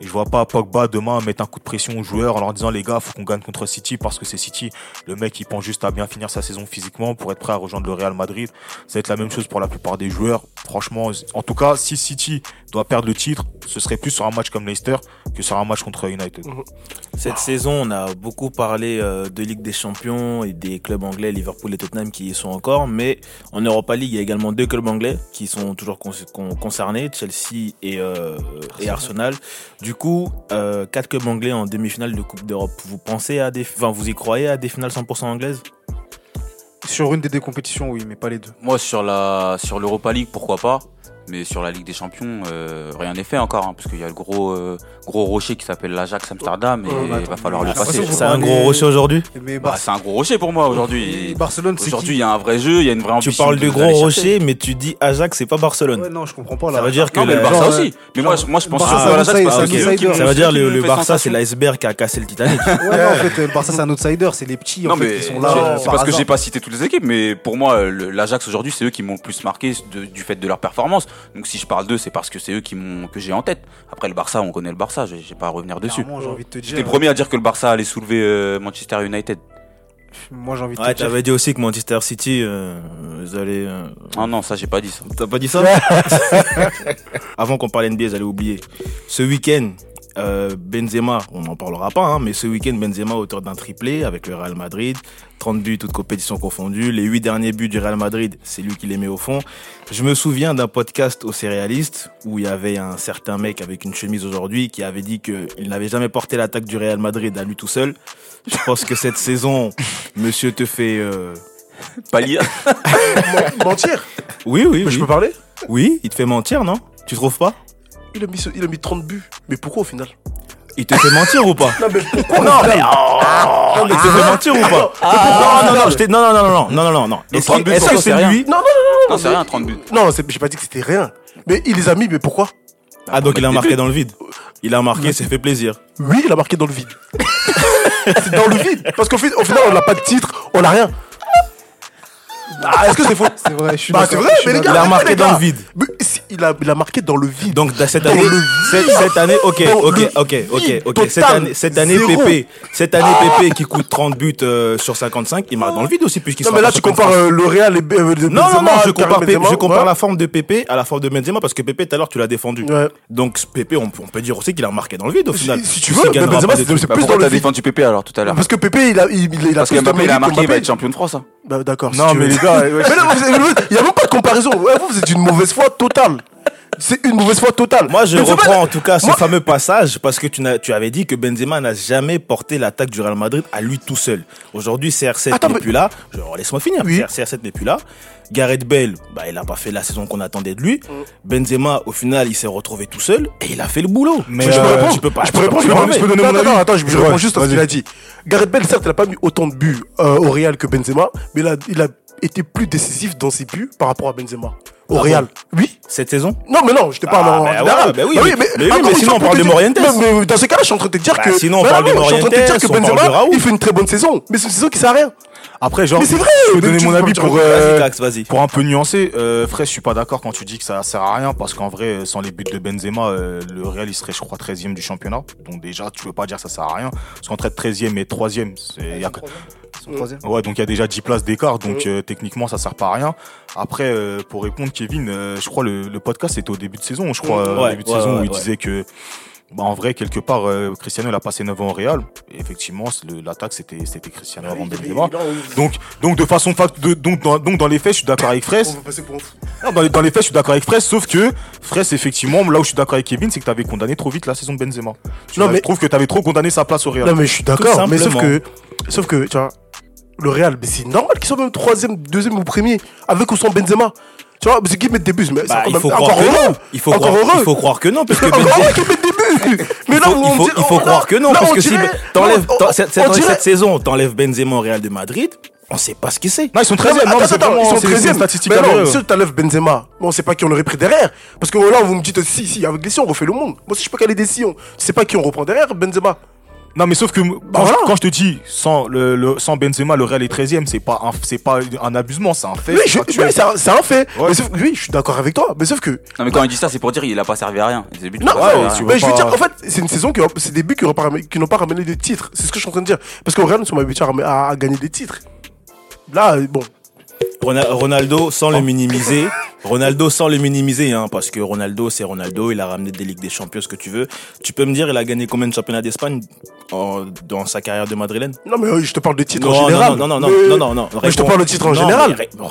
Et je vois pas Pogba demain mettre un coup de pression aux joueurs en leur disant les gars, faut qu'on gagne contre City parce que c'est City. Le mec, il pense juste à bien finir sa saison physiquement pour être prêt à rejoindre le Real Madrid. Ça va être la même chose pour la plupart des joueurs. Franchement, en tout cas, si City doit perdre le titre, ce serait plus sur un match comme Leicester que sur un match contre United. Cette saison, on a beaucoup parlé euh, de Ligue des Champions et des clubs anglais, Liverpool et Tottenham qui y sont encore, mais en Europa League, il y a également deux clubs anglais qui sont toujours con- con- concernés, Chelsea et, euh, et Arsenal. Du coup, euh, quatre clubs anglais en demi-finale de Coupe d'Europe. Vous pensez à des, enfin, vous y croyez à des finales 100% anglaises? Sur une des deux compétitions, oui, mais pas les deux. Moi, sur la sur l'Europa League, pourquoi pas mais sur la Ligue des Champions, euh, rien n'est fait encore, hein, parce qu'il y a le gros euh, gros rocher qui s'appelle l'Ajax Amsterdam et il va falloir le passer. C'est un gros rocher aujourd'hui? Mais Bah, c'est un gros rocher pour moi aujourd'hui. Barcelone, c'est Aujourd'hui, il y a un vrai jeu, il y a une vraie Tu ambition. parles de gros rocher, mais tu dis Ajax, c'est pas Barcelone. Ouais, non, je comprends pas là. Ça veut dire que Non, mais le Barça genre, aussi. Mais moi, je- moi, je pense que ça veut dire le, Barça, c'est l'iceberg qui a cassé le Titanic. Ouais, non, en fait, le Barça, c'est un outsider. C'est les petits qui sont c'est là. c'est par parce que j'ai pas cité toutes les équipes, mais pour moi, l'Ajax aujourd'hui, c'est eux qui m'ont le plus marqué du fait de leur performance. Donc si je parle d'eux, c'est parce que c'est eux qui m'ont que j'ai en tête. Après le Barça, on connaît le Barça, j'ai j'ai pas à revenir dessus. Clairement, j'ai envie de te J'étais le premier à dire que le Barça allait soulever euh, Manchester United. Moi, j'ai envie de Ouais, te dire. t'avais dit aussi que Manchester City, euh, vous allez. euh, Ah non, ça j'ai pas dit ça. T'as pas dit ça Avant qu'on parle NBA, j'allais oublier. Ce week-end, euh, Benzema, on n'en parlera pas, hein, mais ce week-end, Benzema auteur d'un triplé avec le Real Madrid, 30 buts, toutes compétitions confondues. Les 8 derniers buts du Real Madrid, c'est lui qui les met au fond. Je me souviens d'un podcast au Céréaliste où il y avait un certain mec avec une chemise aujourd'hui qui avait dit qu'il n'avait jamais porté l'attaque du Real Madrid à lui tout seul. Je pense que cette saison, monsieur te fait... euh, Pas lire. Men- Mentir? Oui, oui, Mais Je peux parler? Oui, il te fait mentir, non? Tu trouves pas? Il a, mis, il a mis 30 buts. Mais pourquoi au final Il te fait mentir ou pas Non, mais pourquoi Non, mais oh, il te fait mentir ou pas Non, non, non, je non, non, non, non, non, non, non, non. Est-ce 30 que c'est lui Non, non, non, non. Non, c'est rien, 30 buts. Non, c'est- j'ai pas dit que c'était rien. Mais il les a mis, mais pourquoi Ah, donc il a marqué buts. dans le vide. Il a marqué, c'est fait plaisir. Oui, il a marqué dans le vide. c'est dans le vide. Parce qu'au fi- au final, on n'a pas de titre, on n'a rien. Ah, est-ce que c'est faux? C'est vrai, je suis Bah, c'est vrai, je mais les Il gars, d'accord. a marqué dans le vide. Mais si, il, a, il a marqué dans le vide. Donc dans cette Dans année, le cette, cette année, ok, Dans ok, ok, ok, ok. Cette année, cette année. PP, cette année PP qui coûte 30 buts euh, sur 55, il marque dans le vide aussi puisqu'il Non, sera mais là, tu compares euh, le Real et euh, de Non, non, Benzema, non, je Karim compare, Pépé- Benzema, je compare ouais. la forme de Pépé à la forme de Benzema parce que Pépé, tout à l'heure, tu l'as défendu. Ouais. Donc Pépé, on, on peut dire aussi qu'il a marqué dans le vide au Si- final. si tu Puisqu'il veux, Benzema, c'est- Bah, plus pourquoi dans le vide. défendu Pépé alors tout à l'heure Parce que Pépé, il a, il, il a Parce que plus de Mbappé il a marqué, il va Mbappé. être champion de France. hein. Bah, d'accord. si Non, tu mais gars, ouais, Mais vous- il n'y a même pas de comparaison. Ouais, vous, vous êtes une mauvaise foi totale. C'est une mauvaise foi totale. Moi, je Benzema, reprends en tout cas ce Moi- fameux passage parce que tu, n'as- tu avais dit que Benzema n'a jamais porté l'attaque du Real Madrid à lui tout seul. Aujourd'hui, CR7 Attends, n'est mais- plus là. Laisse-moi finir. Oui. CR7 n'est plus là. Gareth Bale, bah, il a pas fait la saison qu'on attendait de lui. Mm. Benzema, au final, il s'est retrouvé tout seul et il a fait le boulot. Mais, je peux euh, répondre tu peux pas- Je peux répondre, pas je peux, confirmer. je peux donner mon avis. attends, Attends, je, je Ouais, réponds juste à ce qu'il a dit. Gareth Bale, certes, il n'a pas mis autant de buts euh, au Real que Benzema, mais il a, il a été plus décisif dans ses buts par rapport à Benzema. Au Ah Real. Oui Cette saison Non, mais non, je te parle Ah, en bah général. ouais, bah oui, Bah mais- mais oui, mais une sinon, on parle de Morientes. Mais dans ce cas-là, je suis en train de te dire Bah, que. sinon, on Bah parle non, de Je suis en train de te dire Morientes, que Benzema, il fait une très bonne saison. Mais c'est une saison qui sert à rien. Après, genre, Mais c'est vrai, je vais mais donner mon avis pour, Vas-y, euh, Cax, vas-y. pour un peu nuancer. Euh, Frère, je suis pas d'accord quand tu dis que ça sert à rien parce qu'en vrai, sans les buts de Benzema, euh, le Real il serait, je crois, 13 e du championnat. Donc déjà, tu peux pas dire que ça sert à rien. Parce qu'entre être 13 e et 3 e c'est, il y a- Son troisième. Ouais, donc il y a déjà 10 places d'écart, donc euh, techniquement ça sert pas à rien. Après, euh, pour répondre, Kevin, euh, je crois le, le podcast c'était au début de saison, je crois, euh, au Ouais, début de ouais, saison ouais, où il ouais. disait que, bah, en vrai, quelque part, euh, Cristiano il a passé 9 ans au Real. Et effectivement, c'est le- l'attaque c'était c'était Cristiano avant Benzema. Donc, donc de façon de, donc, dans, donc dans les faits, je suis d'accord avec On Fraisse. va passer pour un fou. Non, dans, les, dans les faits, je suis d'accord avec Fraisse, sauf que Fraisse, effectivement, là où je suis d'accord avec Kevin, c'est que tu avais condamné trop vite la saison de Benzema. Tu Non, vois, mais- Je trouve que tu avais trop condamné sa place au Real. Non, mais je suis d'accord. Mais sauf que, sauf que, tu vois, le Real, mais c'est normal qu'ils soient même troisième, deuxième ou premier, avec ou sans Benzema. Tu vois, mais c'est qui mettent des buts, mais c'est Bah, quand il faut encore croire que heureux. non. Il faut Encore croire, il faut croire que non, parce que Benzema, qu'ils des buts. Mais il là, faut, on il faut, dirait- il faut on- croire que non, là, parce que si t'enlèves, non, cette, saison, t'enlèves Benzema au Real de Madrid, on sait pas ce qu'il c'est. Non, ils sont Non, 13 mais e non, attends, mais c'est attends, vraiment- ils sont c'est- c'est 13 une e statistique Mais non, avérée, si t'enlèves Benzema, bon, on sait pas qui on aurait pris derrière. Parce que là, vous me dites, si, si, avec les si, on refait le monde. Moi aussi, je peux caler des si. on- Tu sais pas qui on reprend derrière, Benzema. Non, mais sauf que quand, voilà. je, quand je te dis sans, le, le- sans Benzema, le Real est 13 e c'est pas, un- c'est pas un abusement, c'est un fait. Oui, c'est je- factuel. oui, c'est un, c'est un fait. Ouais. Mais sauf- oui, je suis d'accord avec toi. Mais sauf que. Non, mais quand il dit ça, c'est pour dire qu'il a pas servi à rien. C'est buts Non, à rien. tu mais je veux dire, en fait, c'est une saison qui, c'est des buts qui n'ont pas, ramené- qui n'ont pas ramené de titres. C'est ce que je suis en train de dire. Parce qu'au Real, nous sommes habitués à, ramener- à- à gagner des titres. Là, bon. Rona- Ronaldo, sans le minimiser, Ronaldo sans le minimiser, hein, parce que Ronaldo, c'est Ronaldo, il a ramené des Ligues des Champions, ce que tu veux. Tu peux me dire, il a gagné combien de championnats d'Espagne en- dans sa carrière de madrilène? Non, mais euh, je te parle de titres non, en général. non, non, non, Mais- non, non, non, Mais je te réponds. parle de titres en Non, général. mais ré- oh,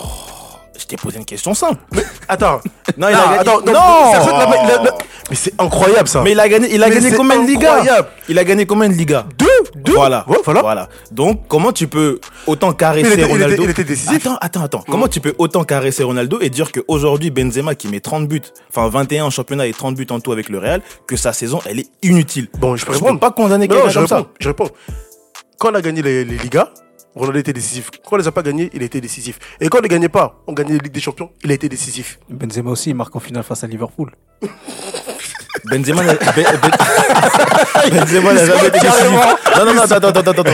je t'ai posé une question simple. Attends. Non, il a gagné. attends, non, non ça, ça, la- la- la- Mais c'est incroyable ça. Mais il a gagné, il a Mais gagné combien de Ligas incroyable. Il a gagné combien de Ligas Deux, deux. Voilà, Ouais, voilà. Donc, comment tu peux autant caresser Mais il était- il était- Ronaldo il était décisif. Attends, attends, attends. Comment tu peux autant caresser Ronaldo et dire qu'aujourd'hui, Benzema qui met 30 buts, enfin 21 en championnat et 30 buts en tout avec le Real, que sa saison, elle est inutile? Bon, je répondre. peux pas condamner quelqu'un je comme ça. réponds. Je réponds. Quand on a gagné les, les Ligas, Ronaldo était décisif. Quand on les a pas gagnés, il était décisif. Et quand on ne les gagnait pas, on gagnait les Ligue des Champions, il a été décisif. Benzema aussi, il marque en finale face à Liverpool. Benzema n'a Ben- Ben- Benzema n'a jamais été décisif. Non, non, non, attends, attends, attends, attends.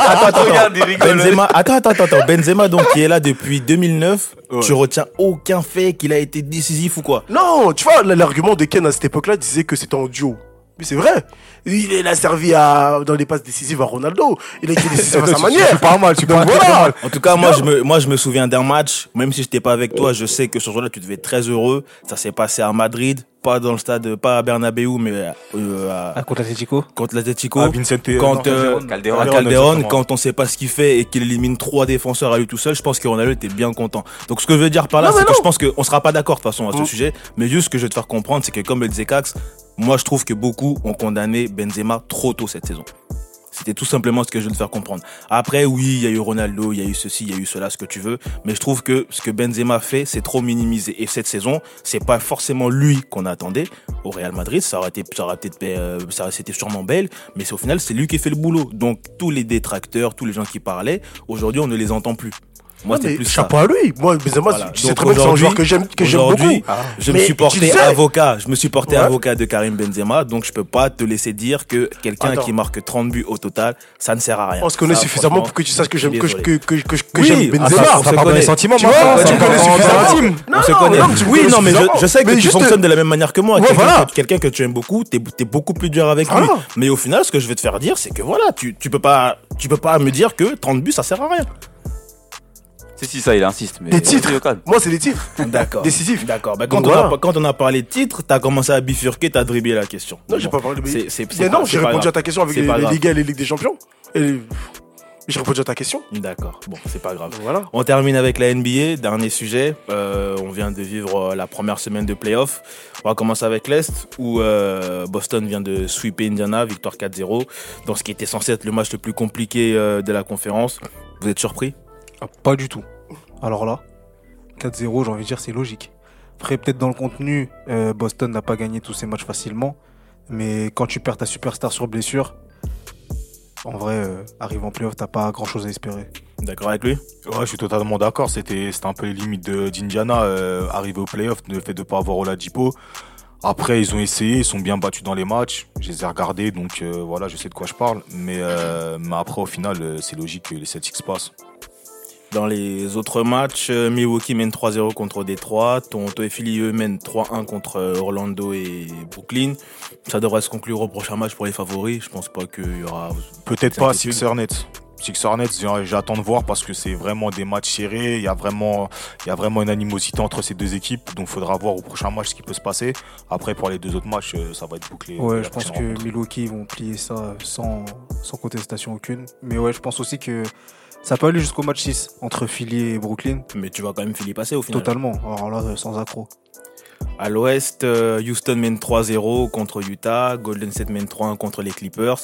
Attends, attends, attends. Benzema, attends, attends, attends. Benzema, donc, qui est là depuis 2009, tu retiens aucun fait qu'il a été décisif ou quoi? Non, tu vois, l'argument de Ken à cette époque-là disait que c'était en duo. Mais c'est vrai. Il, il a servi à, dans les passes décisives à Ronaldo. Il a été décisif à sa manière. C'est pas mal, tu Donc parles voilà. pas mal. En tout cas, moi je, me, moi, je me souviens d'un match, même si j'étais pas avec toi, je sais que ce jour-là, tu devais être très heureux. Ça s'est passé à Madrid, pas dans le stade, pas à Bernabeu, mais euh, à- À contre Atletico contre l'Atletico. Ah, Vicente, quand euh, Calderon. à Calderon, quand on sait pas ce qu'il fait et qu'il élimine trois défenseurs à lui tout seul, je pense que Ronaldo était bien content. Donc ce que je veux dire par là, c'est que je pense qu'on sera pas d'accord de toute façon à ce Mm. sujet, mais juste ce que je veux te faire comprendre, c'est que comme le disait Cax, moi je trouve que beaucoup ont condamné Benzema trop tôt cette saison. C'était tout simplement ce que je veux te faire comprendre. Après, oui, il y a eu Ronaldo, il y a eu ceci, il y a eu cela, ce que tu veux. Mais je trouve que ce que Benzema fait, c'est trop minimisé. Et cette saison, c'est pas forcément lui qu'on attendait au Real Madrid. Ça aurait été, ça aurait peut-être, euh, ça c'était sûrement belle. Mais au final, c'est lui qui fait le boulot. Donc, tous les détracteurs, tous les gens qui parlaient, aujourd'hui, on ne les entend plus. Moi, mais plus ça. chapeau à lui. Moi, Benzema, Voilà. tu sais très bien que c'est un joueur que j'aime, que j'aime aujourd'hui, beaucoup. Je Mais me suis tu porté sais- avocat. Je me suis porté Ouais. avocat de Karim Benzema, donc je peux pas te laisser dire que quelqu'un qui marque 30 buts au total, ça ne sert à rien. On se connaît Ça, suffisamment pour que tu saches que j'aime, que, que, que, que, que Oui, j'aime ah, Benzema. ça, on Ça se part dans les connaît. sentiments, Tu vois, Ça tu connais suffisamment. on se non, connaît. oui, non, mais je, sais que tu fonctionnes de la même manière que moi. Quelqu'un, que, quelqu'un que tu aimes beaucoup, t'es es beaucoup plus dur avec lui. Mais au final, ce que je vais te faire dire, c'est que voilà, tu, tu peux pas, tu peux pas me dire que 30 buts, ça sert à rien. Si, si, ça, il insiste. Mais Des titres. Au calme. Moi, c'est des titres. D'accord. Décisif. D'accord. Bah, quand, Donc on a, voilà. quand on a parlé de titre, t'as commencé à bifurquer, t'as dribblé la question. Non, j'ai pas parlé de C'est- c'est- c'est Mais non, j'ai répondu grave. à ta question avec les, et les Ligues des Champions. Et les- J'ai répondu à ta question. D'accord. Bon, c'est pas grave. Voilà. On termine avec la NBA, dernier sujet. Euh, on vient de vivre euh, la première semaine de playoff. On va commencer avec l'Est, où euh, Boston vient de sweeper Indiana, victoire 4-0, dans ce qui était censé être le match le plus compliqué euh, de la conférence. Vous êtes surpris? Ah, Pas du tout. Alors là, 4-0, j'ai envie de dire, c'est logique. Après, peut-être dans le contenu, euh, Boston n'a pas gagné tous ses matchs facilement. Mais quand tu perds ta superstar sur blessure, en vrai, euh, arrive en playoff, t'as pas grand-chose à espérer. D'accord avec lui? Ouais, je suis totalement d'accord. C'était, c'était un peu les limites de- d'Indiana, euh, arriver au playoff, le fait de pas avoir Oladipo. Après, ils ont essayé, ils sont bien battus dans les matchs. Je les ai regardés, donc euh, voilà, je sais de quoi je parle. Mais, euh, mais après, au final, euh, c'est logique que les Celtics passent. Dans les autres matchs, euh, Milwaukee mène 3-0 contre Détroit. Toronto et Philly, eux, mènent 3-1 contre euh, Orlando et Brooklyn. Ça devrait se conclure au prochain match pour les favoris. Je pense pas qu'il y aura... Peut-être pas. Sixers Nets. Sixers Nets, j'attends de voir parce que c'est vraiment des matchs serrés. Il y a vraiment, il y a vraiment une animosité entre ces deux équipes. Donc, il faudra voir au prochain match ce qui peut se passer. Après, pour les deux autres matchs, euh, ça va être bouclé. Ouais, je pense que rencontre. Milwaukee vont plier ça sans, sans contestation aucune. Mais ouais, je pense aussi que ça peut aller jusqu'au match 6 entre Philly et Brooklyn. Mais tu vas quand même Philly passer au final. Totalement. Alors là, sans accro. À l'ouest, euh, Houston mène 3-0 contre Utah, Golden State mène 3-1 contre les Clippers.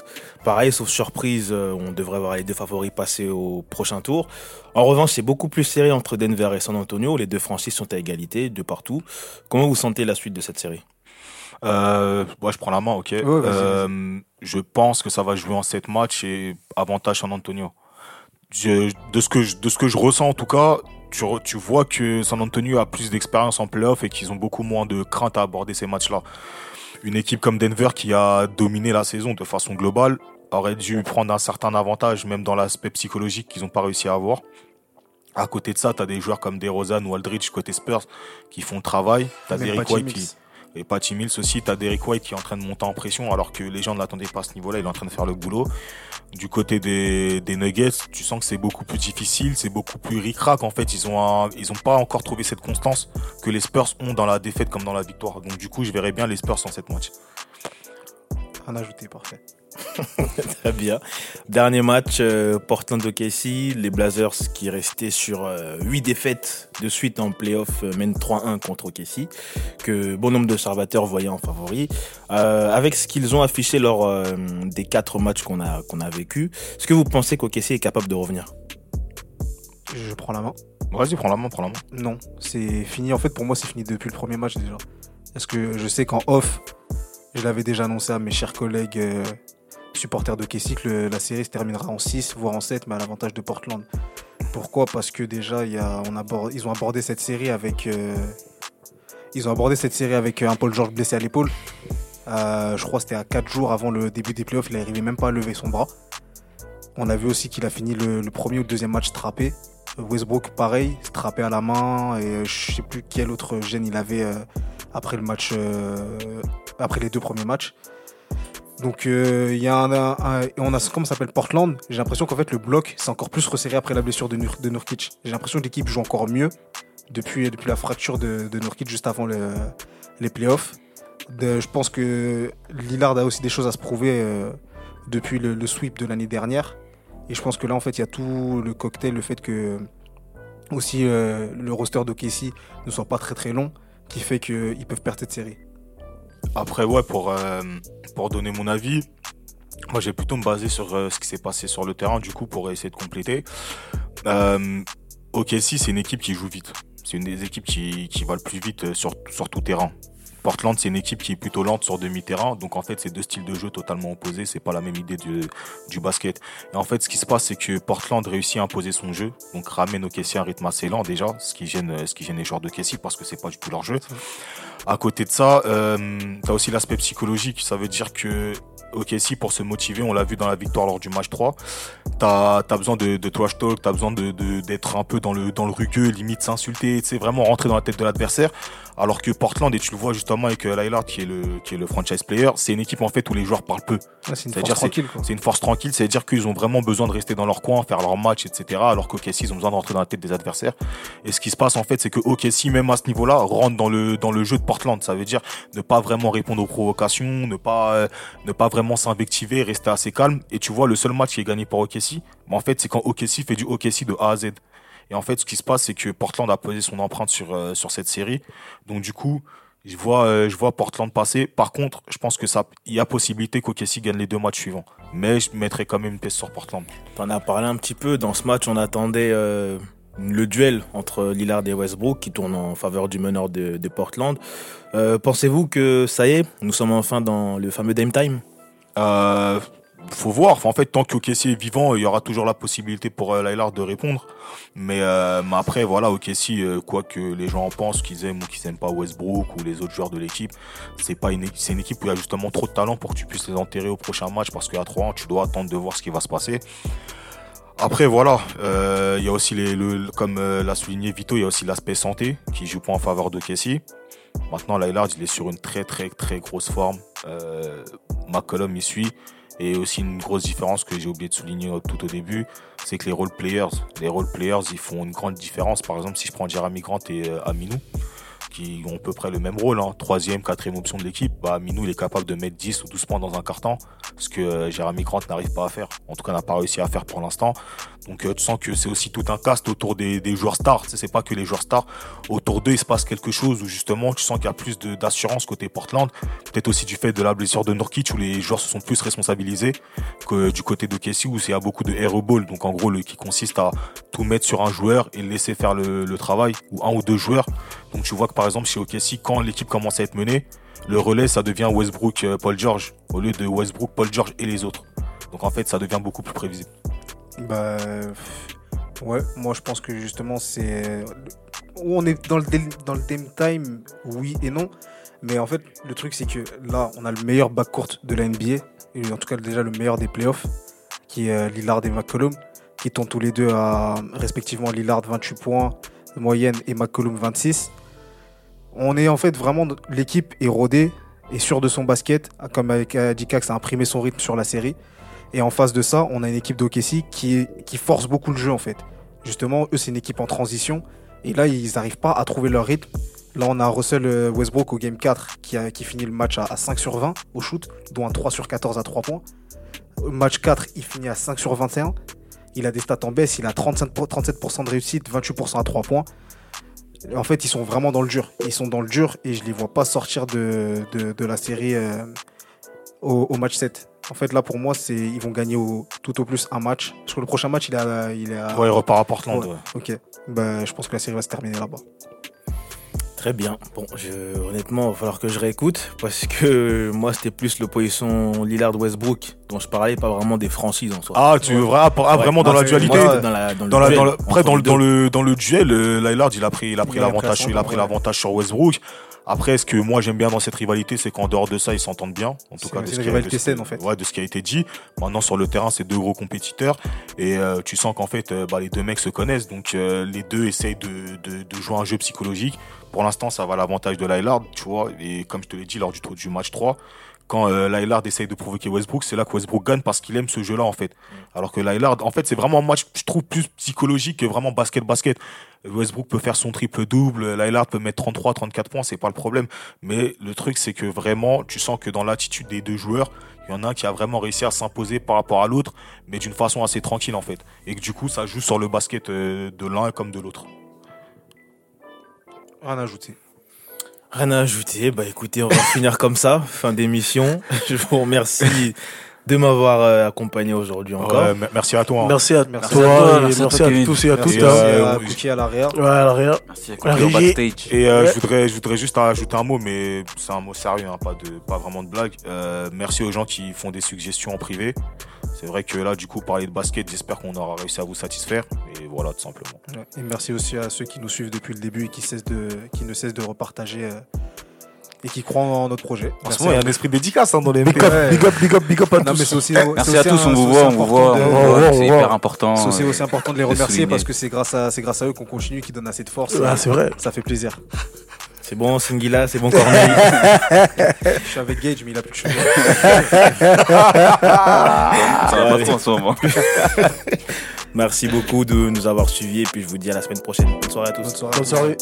Pareil, sauf surprise, euh, on devrait voir les deux favoris passer au prochain tour. En revanche, c'est beaucoup plus serré entre Denver et San Antonio. Les deux franchises sont à égalité de partout. Comment vous sentez la suite de cette série? Euh, ouais, je prends la main, ok. Euh, je pense que ça va jouer en 7 matchs et avantage San Antonio. Je, de, ce que je, de ce que je ressens en tout cas, tu, tu vois que San Antonio a plus d'expérience en playoff et qu'ils ont beaucoup moins de crainte à aborder ces matchs-là. Une équipe comme Denver qui a dominé la saison de façon globale, auraient dû prendre un certain avantage, même dans l'aspect psychologique qu'ils n'ont pas réussi à avoir. À côté de ça, tu as des joueurs comme DeRozan ou Aldridge côté Spurs qui font le travail. Tu as Même Derrick Patty White Mills. qui. Et Patty Mills aussi, tu as Derrick White qui est en train de monter en pression alors que les gens ne l'attendaient pas à ce niveau-là, il est en train de faire le boulot. Du côté des, Nuggets, tu sens que c'est beaucoup plus difficile, c'est beaucoup plus ric-rac en fait. Ils ont un- pas encore trouvé cette constance que les Spurs ont dans la défaite comme dans la victoire. Donc du coup, je verrais bien les Spurs en cette match. Rien ajouté, parfait. Très bien. Dernier match, euh, Portland les Blazers qui restaient sur 8 défaites de suite en playoff euh, mènent 3-1 contre OKC, que bon nombre d'observateurs voyaient en favori. Euh, avec ce qu'ils ont affiché lors euh, des 4 matchs qu'on a, qu'on a vécu, est-ce que vous pensez qu'OKC est capable de revenir? Je prends la main. Vas-y, prends la main, prends la main. Non, c'est fini. En fait, pour moi, c'est fini depuis le premier match déjà. Parce que je sais qu'en off, je l'avais déjà annoncé à mes chers collègues supporters de le- la série se terminera en 6, voire en 7, mais à l'avantage de Portland. Pourquoi? Parce que déjà, ils ont abordé cette série avec. euh, ils euh, un Paul George blessé à l'épaule. Euh, je crois que c'était à 4 jours avant le début des playoffs, il n'arrivait même pas à lever son bras. On a vu aussi qu'il a fini le, premier ou le deuxième match trappé. Westbrook, pareil, strappé à la main. Et je sais plus quel autre gène il avait après les deux premiers matchs. Donc euh, il y a un, un- on a comment s'appelle Portland. J'ai l'impression qu'en fait le bloc s'est encore plus resserré après la blessure de, Nur, Nurkic. J'ai l'impression que l'équipe joue encore mieux depuis, depuis la fracture de, de Nurkic juste avant le- les playoffs. Je pense que Lillard a aussi des choses à se prouver euh, depuis le, le sweep de l'année dernière. Et je pense que là, en fait, il y a tout le cocktail, le fait que aussi euh, le roster de Casey ne soit pas très très long, qui fait qu'ils peuvent perdre cette série. Après, ouais, pour, euh, pour donner mon avis, moi, je vais plutôt me baser sur euh, ce qui s'est passé sur le terrain, du coup, pour essayer de compléter. Euh, OKC, c'est une équipe qui joue vite. C'est une des équipes qui, qui va le plus vite euh, sur, sur tout terrain. Portland, c'est une équipe qui est plutôt lente sur demi-terrain. Donc, en fait, c'est deux styles de jeu totalement opposés. C'est pas la même idée du, du basket. Et en fait, ce qui se passe, c'est que Portland réussit à imposer son jeu. Donc, ramène OKC à un rythme assez lent, déjà. Ce qui gêne, ce qui les joueurs de OKC parce que c'est pas du tout leur jeu. À côté de ça, euh, tu aussi l'aspect psychologique. Ça veut dire que OKC, pour se motiver, on l'a vu dans la victoire lors du match 3, tu as, besoin de, de trash talk, tu as besoin d'être de, un peu dans le, dans le rugueux, limite s'insulter, tu sais, vraiment rentrer dans la tête de l'adversaire. Alors que Portland, et tu le vois justement avec euh, Lillard, qui est, le, qui est le franchise player, c'est une équipe en fait où les joueurs parlent peu. Ouais, c'est une force tranquille. C'est une force tranquille, c'est-à-dire qu'ils ont vraiment besoin de rester dans leur coin, faire leur match, etc. Alors qu'OKC, ils ont besoin de rentrer dans la tête des adversaires. Et ce qui se passe en fait, c'est que OKC, même à ce niveau-là, rentre dans le, dans le jeu de Portland. Ça veut dire ne pas vraiment répondre aux provocations, ne pas, euh, ne pas vraiment s'invectiver, rester assez calme. Et tu vois, le seul match qui est gagné par OKC, mais en fait, c'est quand OKC fait du OKC de A à Z. Et en fait, ce qui se passe, c'est que Portland a posé son empreinte sur, euh, sur cette série. Donc du coup, je vois, euh, je vois Portland passer. Par contre, je pense que ça, il y a possibilité qu'OKC gagne les deux matchs suivants. Mais je mettrai quand même une pièce sur Portland. T'en as parlé un petit peu. Dans ce match, on attendait euh, le duel entre Lillard et Westbrook qui tourne en faveur du meneur de, de Portland. Euh, Pensez-vous que ça y est, nous sommes enfin dans le fameux Dame Time? Euh, faut voir. En fait, tant qu'OKC est vivant, il y aura toujours la possibilité pour euh, Lillard de répondre. Mais, euh, après, voilà, OKC, euh, quoi que les gens en pensent, qu'ils aiment ou qu'ils aiment pas Westbrook ou les autres joueurs de l'équipe, c'est pas une, c'est une équipe où il y a justement trop de talent pour que tu puisses les enterrer au prochain match parce qu'à 3 ans, tu dois attendre de voir ce qui va se passer. Après, voilà, euh, il y a aussi les, le, comme l'a souligné Vito, il y a aussi l'aspect santé qui joue pas en faveur de Kessie. Maintenant, Lillard, il est sur une très très très grosse forme. McCollum y suit. Et aussi une grosse différence que j'ai oublié de souligner tout au début, c'est que les role players, les role players, ils font une grande différence. Par exemple, si je prends Jeremy Grant et euh, Aminou, qui ont à peu près le même rôle, hein, troisième, quatrième option de l'équipe, bah, Aminou il est capable de mettre 10 ou 12 points dans un carton, ce que euh, Jeremy Grant n'arrive pas à faire. En tout cas, n'a pas réussi à faire pour l'instant. Donc euh, tu sens que c'est aussi tout un cast autour des, des joueurs stars. C'est pas que les joueurs stars. Autour d'eux, il se passe quelque chose où justement tu sens qu'il y a plus d'assurance côté Portland. Peut-être aussi du fait de la blessure de Nurkic où les joueurs se sont plus responsabilisés que du côté de Casey où il y a beaucoup de airball. Donc en gros, le, qui consiste à tout mettre sur un joueur et laisser faire le, le travail ou un ou deux joueurs. Donc tu vois que par exemple chez OKC, quand l'équipe commence à être menée, le relais ça devient Westbrook, euh, Paul George au lieu de Westbrook, Paul George et les autres. Donc en fait, ça devient beaucoup plus prévisible. Bah, ouais, moi je pense que justement c'est on est dans le, dans le game time, oui et non. Mais en fait, le truc, c'est que là, on a le meilleur backcourt de la NBA. Et en tout cas, déjà le meilleur des playoffs, qui est euh, Lillard et McCollum, qui tombent tous les deux à respectivement Lillard 28 points moyenne et McCollum 26. On est en fait vraiment, l'équipe est rodée et sûre de son basket, comme avec euh, Dikax a imprimé son rythme sur la série. Et en face de ça, on a une équipe d'OKC qui, force beaucoup le jeu en fait. Justement, eux, c'est une équipe en transition. Et là, ils n'arrivent pas à trouver leur rythme. Là, on a Russell euh, Westbrook au game 4 qui, finit le match à, à 5 sur 20 au shoot, dont un 3 sur 14 à 3 points. Au match 4, il finit à 5 sur 21. Il a des stats en baisse, il a 35 pour- 37% de réussite, 28% à 3 points. En fait, ils sont vraiment dans le dur. Ils sont dans le dur et je les vois pas sortir de, de, de la série euh, au, au match 7. En fait, là, pour moi, c'est ils vont gagner au, tout au plus un match. Parce que le prochain match, il est à, il est à- Ouais, il repart à Portland. Ouais. ouais. Ok. Bah, je pense que la série va se terminer là-bas. Très bien. Bon, je, honnêtement, il va falloir que je réécoute parce que moi, c'était plus l'opposition Lillard-Westbrook dont je parlais, pas vraiment des franchises en soi. Ah, tu veux vra- ah, Ouais. vraiment dans Non, la dualité Moi, dans la, dans le duel le- après dans le, dans le dans le duel, euh, Lillard il a pris il a pris Il a l'avantage il a pris l'avantage sur Westbrook. Après, ce que moi j'aime bien dans cette rivalité, c'est qu'en dehors de ça, ils s'entendent bien. En tout C'est- cas, de c'est ce une qui a- rivalité de ce- saine, en fait. Ouais, de ce qui a été dit. Maintenant sur le terrain, c'est deux gros compétiteurs et euh, tu sens qu'en fait, euh, bah, les deux mecs se connaissent, donc euh, les deux essayent de, de, de jouer un jeu psychologique. Pour l'instant, ça va à l'avantage de Lillard, tu vois. Et comme je te l'ai dit lors du, du match 3, quand euh, Lillard essaye de provoquer Westbrook, c'est là que Westbrook gagne parce qu'il aime ce jeu-là en fait. Alors que Lillard, en fait, c'est vraiment un match, je trouve, plus psychologique que vraiment basket-basket. Westbrook peut faire son triple-double, Lillard peut mettre 33, 34 points, c'est pas le problème. Mais le truc, c'est que vraiment, tu sens que dans l'attitude des deux joueurs, il y en a un qui a vraiment réussi à s'imposer par rapport à l'autre, mais d'une façon assez tranquille en fait. Et que du coup, ça joue sur le basket euh, de l'un comme de l'autre. Rien à ajouter. Rien à ajouter. Bah écoutez, on va finir comme ça. Fin d'émission. Je vous remercie de m'avoir euh, accompagné aujourd'hui encore. Ouais, me- merci à toi. hein. Merci à Merci toi, à toi, et merci à merci toi, à Kevin. tous et à Merci toutes. Et, hein. euh, à Cookie à l'arrière. Ouais, à l'arrière. Merci à régie. Backstage. Et euh, Ouais. je voudrais, je voudrais juste ajouter un mot, mais c'est un mot sérieux, hein, pas de, pas vraiment de blague. Euh, merci aux gens qui font des suggestions en privé. C'est vrai que là, du coup, parler de basket, j'espère qu'on aura réussi à vous satisfaire. Et voilà, tout simplement. Et merci aussi à ceux qui nous suivent depuis le début et qui, cessent de, qui ne cessent de repartager euh, et qui croient en notre projet. En Merci ce moment, il y a un esprit dédicace hein, dans les Big up, Ouais. big up, big up, big up à Non, tous. aussi, Merci à tous, un- on vous voit, on vous voit, de- c'est hyper important. C'est aussi, euh, aussi important de les remercier parce que c'est grâce à, c'est grâce à eux qu'on continue, qui donnent assez de force. Ah, c'est vrai. Ça fait plaisir. C'est bon, Singila, c'est bon, Corneille. Je suis avec Gage, mais il a plus de cheveux. Ça va pas trop en ce moment. Merci beaucoup de nous avoir suivis et puis je vous dis à la semaine prochaine. Bonne soirée à tous. Bonne soirée. Bonne soirée.